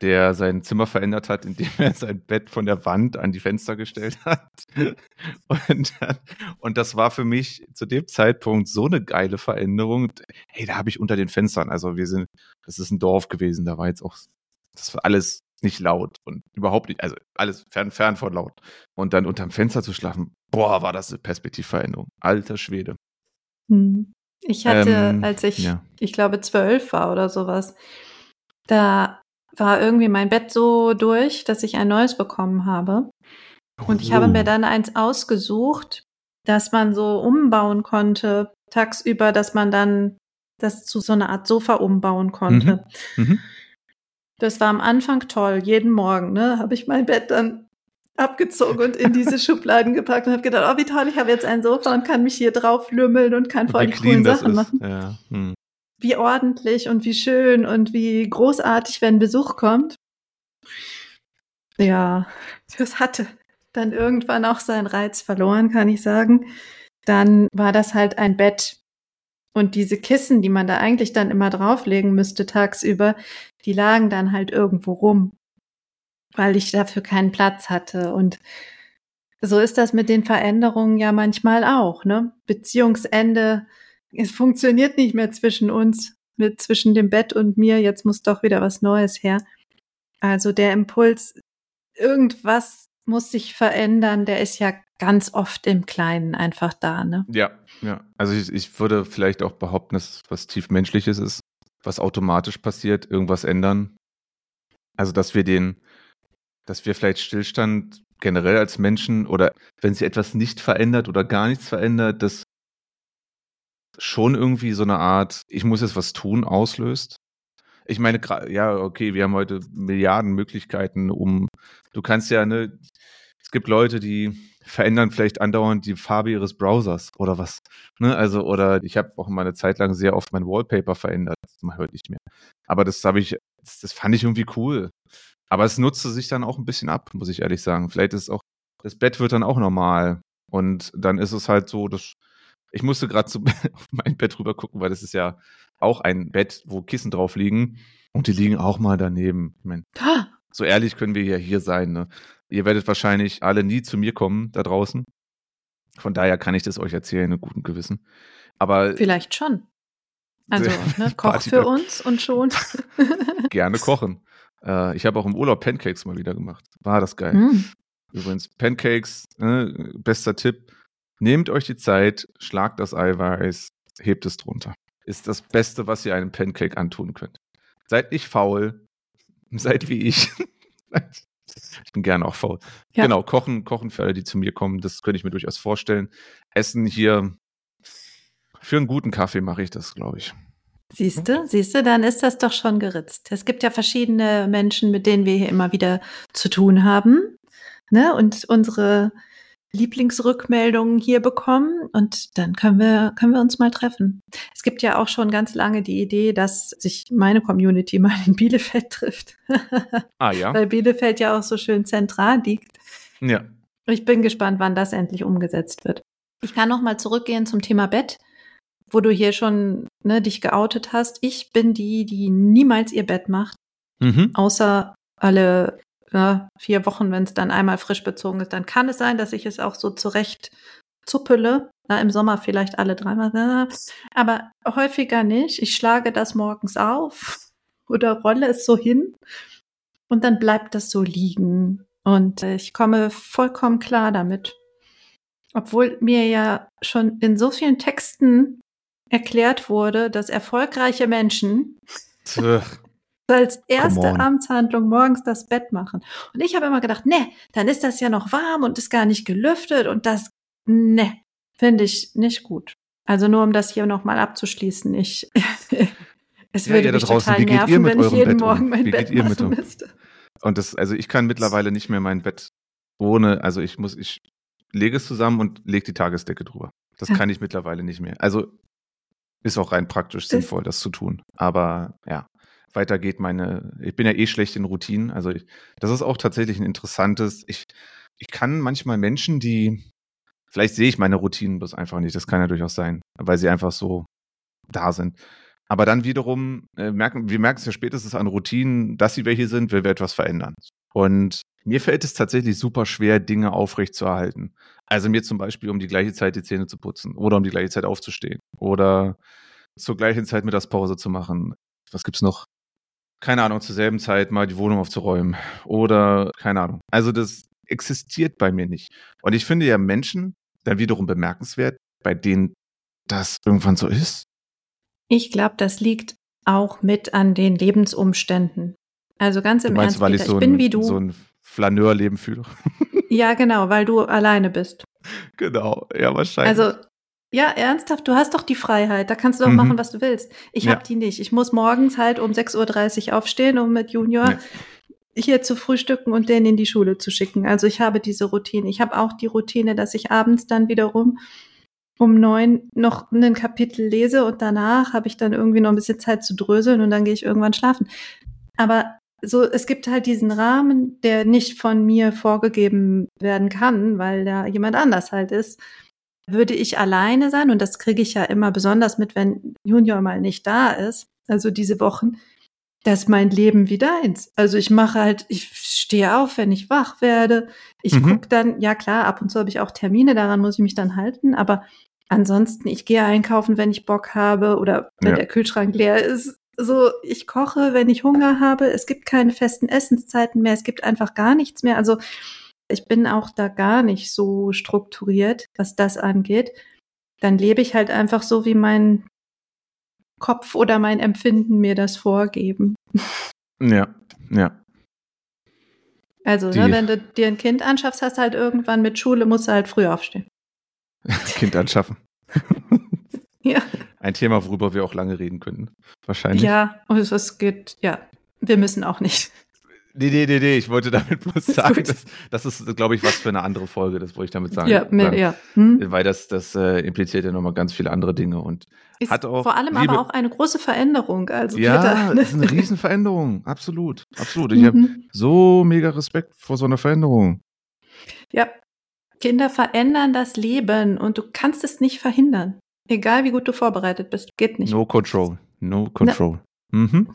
der sein Zimmer verändert hat, indem er sein Bett von der Wand an die Fenster gestellt hat. Und, und das war für mich zu dem Zeitpunkt so eine geile Veränderung. Hey, da habe ich unter den Fenstern, also wir sind, das ist ein Dorf gewesen, da war jetzt auch, das war alles nicht laut und überhaupt nicht, also alles fern, fern von laut. Und dann unterm Fenster zu schlafen, boah, war das eine Perspektivveränderung. Alter Schwede. Hm. Ich hatte, ähm, als ich, ja. ich glaube, zwölf war oder sowas, da war irgendwie mein Bett so durch, dass ich ein neues bekommen habe. Und ich habe mir dann eins ausgesucht, dass man so umbauen konnte, tagsüber, dass man dann das zu so einer Art Sofa umbauen konnte. Mhm. Mhm. Das war am Anfang toll, jeden Morgen, ne, habe ich mein Bett dann abgezogen und in diese Schubladen gepackt und habe gedacht, oh, wie toll, ich habe jetzt ein Sofa und kann mich hier drauf lümmeln und kann voll die coolen Sachen machen. Ja. Hm. Wie ordentlich und wie schön und wie großartig, wenn Besuch kommt. Ja, das hatte dann irgendwann auch seinen Reiz verloren, kann ich sagen. Dann war das halt ein Bett, und diese Kissen, die man da eigentlich dann immer drauflegen müsste tagsüber, die lagen dann halt irgendwo rum, weil ich dafür keinen Platz hatte. Und so ist das mit den Veränderungen ja manchmal auch, ne? Beziehungsende, es funktioniert nicht mehr zwischen uns, mit zwischen dem Bett und mir, jetzt muss doch wieder was Neues her. Also der Impuls, irgendwas muss sich verändern, der ist ja ganz oft im Kleinen einfach da, ne? Ja, ja. Also ich, ich würde vielleicht auch behaupten, dass was tief menschliches ist, was automatisch passiert, irgendwas ändern. Also dass wir den, dass wir vielleicht Stillstand generell als Menschen oder wenn sich etwas nicht verändert oder gar nichts verändert, das schon irgendwie so eine Art, ich muss jetzt was tun, auslöst. Ich meine, ja, okay, wir haben heute Milliarden Möglichkeiten, um, du kannst ja, ne, es gibt Leute, die verändern vielleicht andauernd die Farbe ihres Browsers oder was. Ne? Also, oder ich habe auch mal eine Zeit lang sehr oft mein Wallpaper verändert. Das mache ich nicht mehr. Aber das habe ich, das, das fand ich irgendwie cool. Aber es nutzte sich dann auch ein bisschen ab, muss ich ehrlich sagen. Vielleicht ist auch, das Bett wird dann auch normal. Und dann ist es halt so, dass ich musste gerade auf mein Bett rüber gucken, weil das ist ja auch ein Bett, wo Kissen drauf liegen. Und die liegen auch mal daneben. Ich mein, so ehrlich können wir ja hier sein. Ne? Ihr werdet wahrscheinlich alle nie zu mir kommen da draußen. Von daher kann ich das euch erzählen, in gutem Gewissen. Aber vielleicht schon. Also ne, koch für uns und schon. Gerne kochen. Äh, ich habe auch im Urlaub Pancakes mal wieder gemacht. War das geil. Mm. Übrigens, Pancakes, äh, bester Tipp. Nehmt euch die Zeit, schlagt das Eiweiß, hebt es drunter. Ist das Beste, was ihr einem Pancake antun könnt. Seid nicht faul, seid wie ich. ich bin gerne auch faul. Ja. Genau, kochen, kochen für alle, die zu mir kommen, das könnte ich mir durchaus vorstellen. Essen hier, für einen guten Kaffee mache ich das, glaube ich. Siehst du, siehst du, dann ist das doch schon geritzt. Es gibt ja verschiedene Menschen, mit denen wir hier immer wieder zu tun haben. Ne? Und unsere Lieblingsrückmeldungen hier bekommen und dann können wir, können wir uns mal treffen. Es gibt ja auch schon ganz lange die Idee, dass sich meine Community mal in Bielefeld trifft. Ah ja. Weil Bielefeld ja auch so schön zentral liegt. Ja. Ich bin gespannt, wann das endlich umgesetzt wird. Ich kann noch mal zurückgehen zum Thema Bett, wo du hier schon ne, dich geoutet hast. Ich bin die, die niemals ihr Bett macht, mhm. außer alle ja, vier Wochen, wenn es dann einmal frisch bezogen ist, dann kann es sein, dass ich es auch so zurecht zuppele. Na, Im Sommer vielleicht alle dreimal. Aber häufiger nicht. Ich schlage das morgens auf oder rolle es so hin und dann bleibt das so liegen. Und äh, ich komme vollkommen klar damit. Obwohl mir ja schon in so vielen Texten erklärt wurde, dass erfolgreiche Menschen als erste Amtshandlung morgens das Bett machen. Und ich habe immer gedacht, ne, dann ist das ja noch warm und ist gar nicht gelüftet und das, ne, finde ich nicht gut. Also nur um das hier nochmal abzuschließen, ich, es ja, würde mich draußen, total nerven, wenn ich jeden Bett Morgen um? mein wie Bett machen um? müsste. Und das, also ich kann mittlerweile nicht mehr mein Bett ohne, also ich muss, ich lege es zusammen und lege die Tagesdecke drüber. Das kann ich mittlerweile nicht mehr. Also ist auch rein praktisch sinnvoll, das zu tun. Aber ja, weitergeht meine, ich bin ja eh schlecht in Routinen, also ich, das ist auch tatsächlich ein interessantes, ich, ich kann manchmal Menschen, die, vielleicht sehe ich meine Routinen bloß einfach nicht, das kann ja durchaus sein, weil sie einfach so da sind. Aber dann wiederum äh, merken, wir merken es ja spätestens an Routinen, dass sie welche sind, wenn wir etwas verändern. Und mir fällt es tatsächlich super schwer, Dinge aufrechtzuerhalten. Also mir zum Beispiel um die gleiche Zeit die Zähne zu putzen oder um die gleiche Zeit aufzustehen oder zur gleichen Zeit Mittagspause zu machen. Was gibt's noch? Keine Ahnung, zur selben Zeit mal die Wohnung aufzuräumen. Oder, keine Ahnung. Also das existiert bei mir nicht. Und ich finde ja Menschen dann wiederum bemerkenswert, bei denen das irgendwann so ist. Ich glaube, das liegt auch mit an den Lebensumständen. Also ganz im meinst, Ernst, weil ich, so ich bin ein, wie du. So ein Flaneurleben fühle. ja, genau, weil du alleine bist. Genau, ja, wahrscheinlich. Also ja, ernsthaft, du hast doch die Freiheit, da kannst du doch mhm. machen, was du willst. Ich ja. habe die nicht. Ich muss morgens halt um 6.30 Uhr aufstehen, um mit Junior ja. hier zu frühstücken und den in die Schule zu schicken. Also ich habe diese Routine. Ich habe auch die Routine, dass ich abends dann wiederum um neun noch ein Kapitel lese und danach habe ich dann irgendwie noch ein bisschen Zeit zu dröseln und dann gehe ich irgendwann schlafen. Aber so, es gibt halt diesen Rahmen, der nicht von mir vorgegeben werden kann, weil da jemand anders halt ist würde ich alleine sein, und das kriege ich ja immer besonders mit, wenn Junior mal nicht da ist, also diese Wochen, dass mein Leben wie deins. Also ich mache halt, ich stehe auf, wenn ich wach werde. Ich mhm. gucke dann, ja klar, ab und zu habe ich auch Termine, daran muss ich mich dann halten, aber ansonsten, ich gehe einkaufen, wenn ich Bock habe oder wenn ja. der Kühlschrank leer ist. So, ich koche, wenn ich Hunger habe. Es gibt keine festen Essenszeiten mehr. Es gibt einfach gar nichts mehr. Also ich bin auch da gar nicht so strukturiert, was das angeht. Dann lebe ich halt einfach so, wie mein Kopf oder mein Empfinden mir das vorgeben. Ja, ja. Also, ne, wenn du dir ein Kind anschaffst, hast du halt irgendwann mit Schule, musst du halt früh aufstehen. Kind anschaffen. ja. Ein Thema, worüber wir auch lange reden könnten. Wahrscheinlich. Ja, und es- es geht, ja. Wir müssen auch nicht. Nee, nee, nee, nee. Ich wollte damit bloß sagen, dass, das ist, glaube ich, was für eine andere Folge, das wollte ich damit sagen. Ja, mehr, ja. Hm? Weil das, das äh, impliziert ja nochmal ganz viele andere Dinge. Und Ist hat auch vor allem Liebe- aber auch eine große Veränderung. Also ja, das ist eine Riesenveränderung. Absolut. Absolut. Ich habe Mhm. so mega Respekt vor so einer Veränderung. Ja. Kinder verändern das Leben und du kannst es nicht verhindern. Egal wie gut du vorbereitet bist. Geht nicht. No control. No control. Mhm.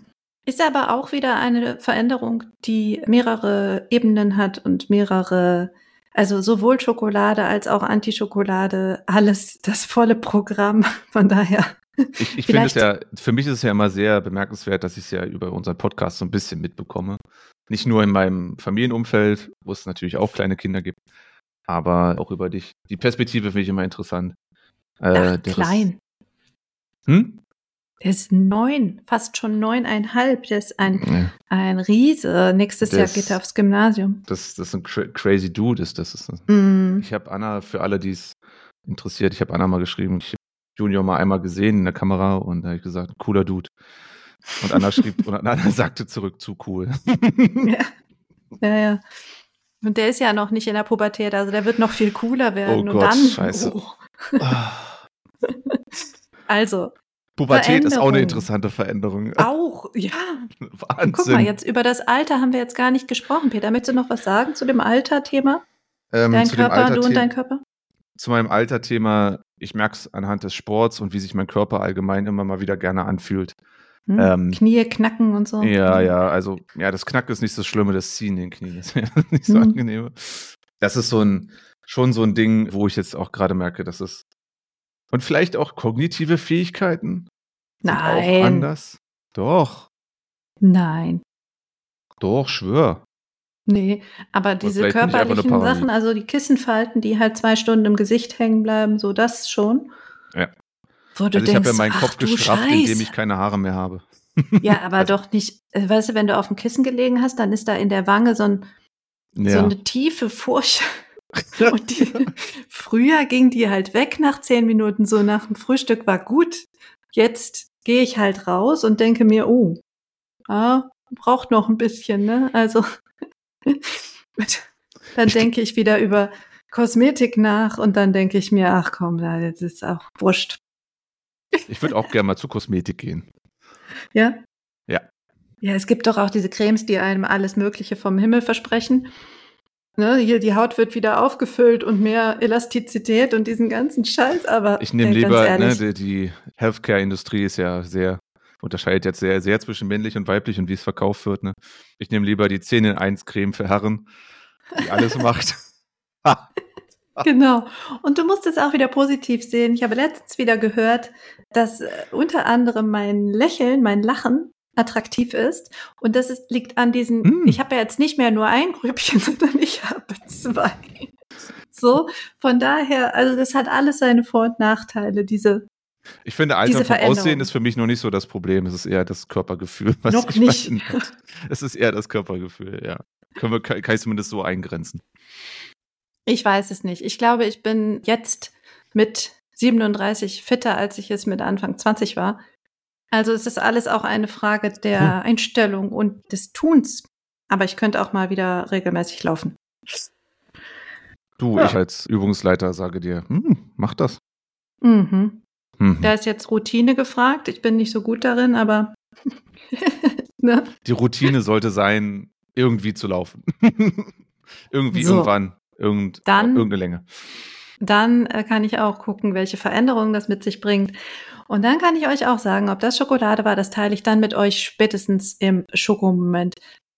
Ist aber auch wieder eine Veränderung, die mehrere Ebenen hat und mehrere, also sowohl Schokolade als auch Antischokolade, alles das volle Programm. Von daher. Ich, ich finde es ja, für mich ist es ja immer sehr bemerkenswert, dass ich es ja über unseren Podcast so ein bisschen mitbekomme. Nicht nur in meinem Familienumfeld, wo es natürlich auch kleine Kinder gibt, aber auch über dich. Die Perspektive finde ich immer interessant. Äh, Ach, klein. Hm? Der ist neun, fast schon neuneinhalb. Der ist ein, Ja, ein Riese. Nächstes Der Jahr geht er aufs Gymnasium. Das, das ist ein cra crazy Dude. Ist das, ist das. Mm. Ich habe Anna, für alle, die es interessiert, ich habe Anna mal geschrieben, ich habe Junior mal einmal gesehen in der Kamera und da habe ich gesagt, cooler Dude. Und Anna schrieb, und Anna sagte zurück, zu cool. Ja. ja, ja. Und der ist ja noch nicht in der Pubertät, also der wird noch viel cooler werden. Oh und Gott, dann, scheiße. Oh. Also, Pubertät ist auch eine interessante Veränderung. auch, ja. Wahnsinn. Guck mal, jetzt über das Alter haben wir jetzt gar nicht gesprochen. Peter, möchtest du noch was sagen zu dem Alter-Thema? ähm, Dein Körper, Alter du und dein Körper? zu meinem Alter-Thema, ich merke es anhand des Sports und wie sich mein Körper allgemein immer mal wieder gerne anfühlt. Hm? Ähm, Knie knacken und so. Ja, ja, also, ja, das Knack ist nicht das Schlimme, das Ziehen in den Knien ist nicht so Hm. angenehm. Das ist so ein, schon so ein Ding, wo ich jetzt auch gerade merke, dass es, und vielleicht auch kognitive Fähigkeiten sind auch Nein. anders. Doch, Nein. doch, schwör. Nee, aber diese körperlichen. Sachen, also die Kissenfalten, die halt zwei Stunden im Gesicht hängen bleiben, so das schon. Ja. Wo Also ich habe ja meinen Kopf gestrafft, indem Scheiße. ich keine Haare mehr habe. Ja, aber Also- doch nicht, äh, weißt du, wenn du auf dem Kissen gelegen hast, dann ist da in der Wange so, ein, so Ja. eine tiefe Furche. Und die, früher ging die halt weg nach zehn Minuten, so nach dem Frühstück war gut. Jetzt gehe ich halt raus und denke mir, oh, ah, braucht noch ein bisschen, ne? Also dann denke ich wieder über Kosmetik nach und dann denke ich mir, ach komm, das ist auch wurscht. Ich würde auch gerne mal zu Kosmetik gehen. Ja? Ja. Ja, es gibt doch auch diese Cremes, die einem alles Mögliche vom Himmel versprechen. Ne, hier, die Haut wird wieder aufgefüllt und mehr Elastizität und diesen ganzen Scheiß, aber Ich nehme lieber, ne, die, die Healthcare-Industrie ist ja sehr, unterscheidet jetzt sehr, sehr zwischen männlich und weiblich und wie es verkauft wird. Ne? Ich nehme lieber die 10 in 1 Creme für Herren, die alles macht. Genau. Und du musst es auch wieder positiv sehen. Ich habe letztens wieder gehört, dass äh, unter anderem mein Lächeln, mein Lachen attraktiv ist. Und das ist, liegt an diesen, Mm. ich habe ja jetzt nicht mehr nur ein Grübchen, sondern ich habe zwei. So, von daher, also das hat alles seine Vor- und Nachteile, diese Ich finde, Alter vom. Aussehen ist für mich noch nicht so das Problem. Es ist eher das Körpergefühl, was Noch nicht. Es ist eher das Körpergefühl, ja. Können wir, kann ich zumindest so eingrenzen. Ich weiß es nicht. Ich glaube, ich bin jetzt mit 37 fitter, als ich es mit Anfang 20 war. Also es ist alles auch eine Frage der Hm. Einstellung und des Tuns. Aber ich könnte auch mal wieder regelmäßig laufen. Du, Ja. ich als Übungsleiter sage dir, hm, mach das. Mhm. Mhm. Da ist jetzt Routine gefragt. Ich bin nicht so gut darin, aber ne? Die Routine sollte sein, irgendwie zu laufen. irgendwie So. irgendwann, irgend, Dann- irgendeine Länge. dann äh, kann ich auch gucken, welche Veränderungen das mit sich bringt. Und dann kann ich euch auch sagen, ob das Schokolade war, das teile ich dann mit euch spätestens im Schokomoment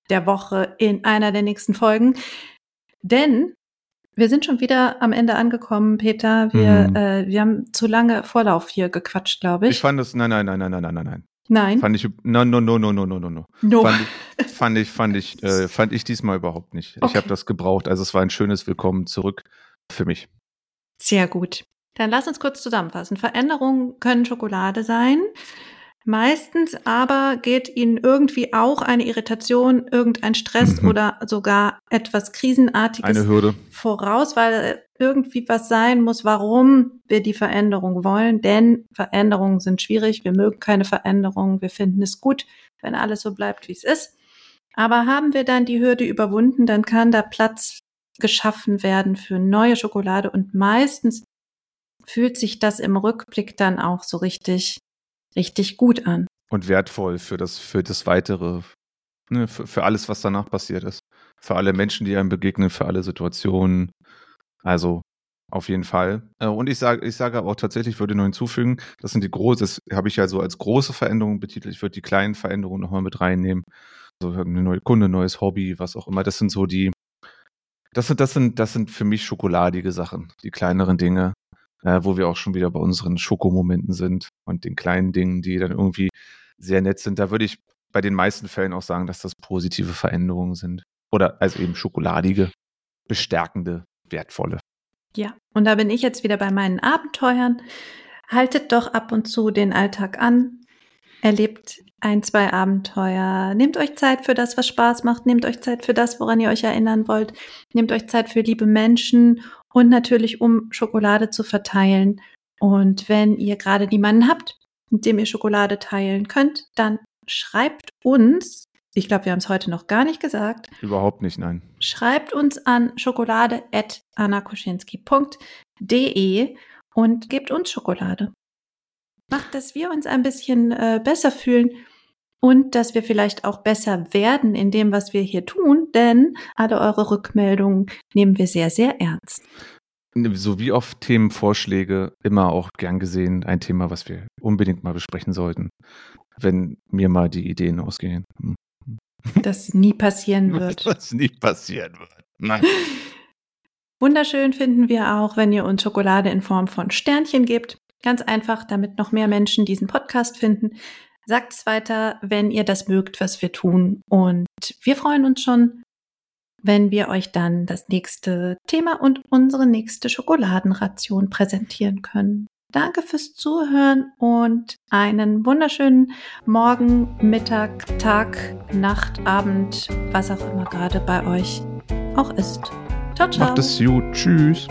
der Woche in einer der nächsten Folgen. Denn wir sind schon wieder am Ende angekommen, Peter. Wir, mhm. äh, wir haben zu lange Vorlauf hier gequatscht, glaube ich. Ich fand es, nein, nein, nein, nein, nein, nein, nein. Nein. Fand ich, no, no, no, no, no, no, no. no. Fand ich, fand ich, fand ich, äh, fand ich diesmal überhaupt nicht. Okay. Ich habe das gebraucht. Also es war ein schönes Willkommen zurück für mich. Sehr gut. Dann lass uns kurz zusammenfassen. Veränderungen können Schokolade sein. Meistens aber geht ihnen irgendwie auch eine Irritation, irgendein Stress Mhm. oder sogar etwas Krisenartiges voraus, weil irgendwie was sein muss, warum wir die Veränderung wollen. Denn Veränderungen sind schwierig. Wir mögen keine Veränderungen. Wir finden es gut, wenn alles so bleibt, wie es ist. Aber haben wir dann die Hürde überwunden, dann kann da Platz geschaffen werden für neue Schokolade und meistens fühlt sich das im Rückblick dann auch so richtig, richtig gut an. Und wertvoll für das, für das Weitere, ne, für, für alles, was danach passiert ist. Für alle Menschen, die einem begegnen, für alle Situationen. Also auf jeden Fall. Äh, Und ich sage, ich sage aber auch tatsächlich, würde nur hinzufügen, das sind die große, das habe ich ja so als große Veränderungen betitelt. Ich würde die kleinen Veränderungen nochmal mit reinnehmen. Also eine neue Kunde, neues Hobby, was auch immer. Das sind so die, das sind, das sind, das sind für mich schokoladige Sachen, die kleineren Dinge, äh, wo wir auch schon wieder bei unseren Schokomomenten sind und den kleinen Dingen, die dann irgendwie sehr nett sind. Da würde ich bei den meisten Fällen auch sagen, dass das positive Veränderungen sind. Oder also eben schokoladige, bestärkende, wertvolle. Ja, und da bin ich jetzt wieder bei meinen Abenteuern. Haltet doch ab und zu den Alltag an. Erlebt ein, zwei Abenteuer. Nehmt euch Zeit für das, was Spaß macht. Nehmt euch Zeit für das, woran ihr euch erinnern wollt. Nehmt euch Zeit für liebe Menschen und natürlich, um Schokolade zu verteilen. Und wenn ihr gerade niemanden habt, mit dem ihr Schokolade teilen könnt, dann schreibt uns. Ich glaube, wir haben es heute noch gar nicht gesagt. Überhaupt nicht, nein. Schreibt uns an schokolade.annakoschinski.de und gebt uns Schokolade. Macht, dass wir uns ein bisschen äh, besser fühlen und dass wir vielleicht auch besser werden in dem, was wir hier tun, denn alle eure Rückmeldungen nehmen wir sehr, sehr ernst. So wie oft Themenvorschläge immer auch gern gesehen, ein Thema, was wir unbedingt mal besprechen sollten, wenn mir mal die Ideen ausgehen. Hm. Das nie passieren wird. Was nie passieren wird. Nein. Wunderschön finden wir auch, wenn ihr uns Schokolade in Form von Sternchen gebt. Ganz einfach, damit noch mehr Menschen diesen Podcast finden. Sagt es weiter, wenn ihr das mögt, was wir tun. Und wir freuen uns schon, wenn wir euch dann das nächste Thema und unsere nächste Schokoladenration präsentieren können. Danke fürs Zuhören und einen wunderschönen Morgen, Mittag, Tag, Nacht, Abend, was auch immer gerade bei euch auch ist. Ciao, ciao. Macht es gut. Tschüss.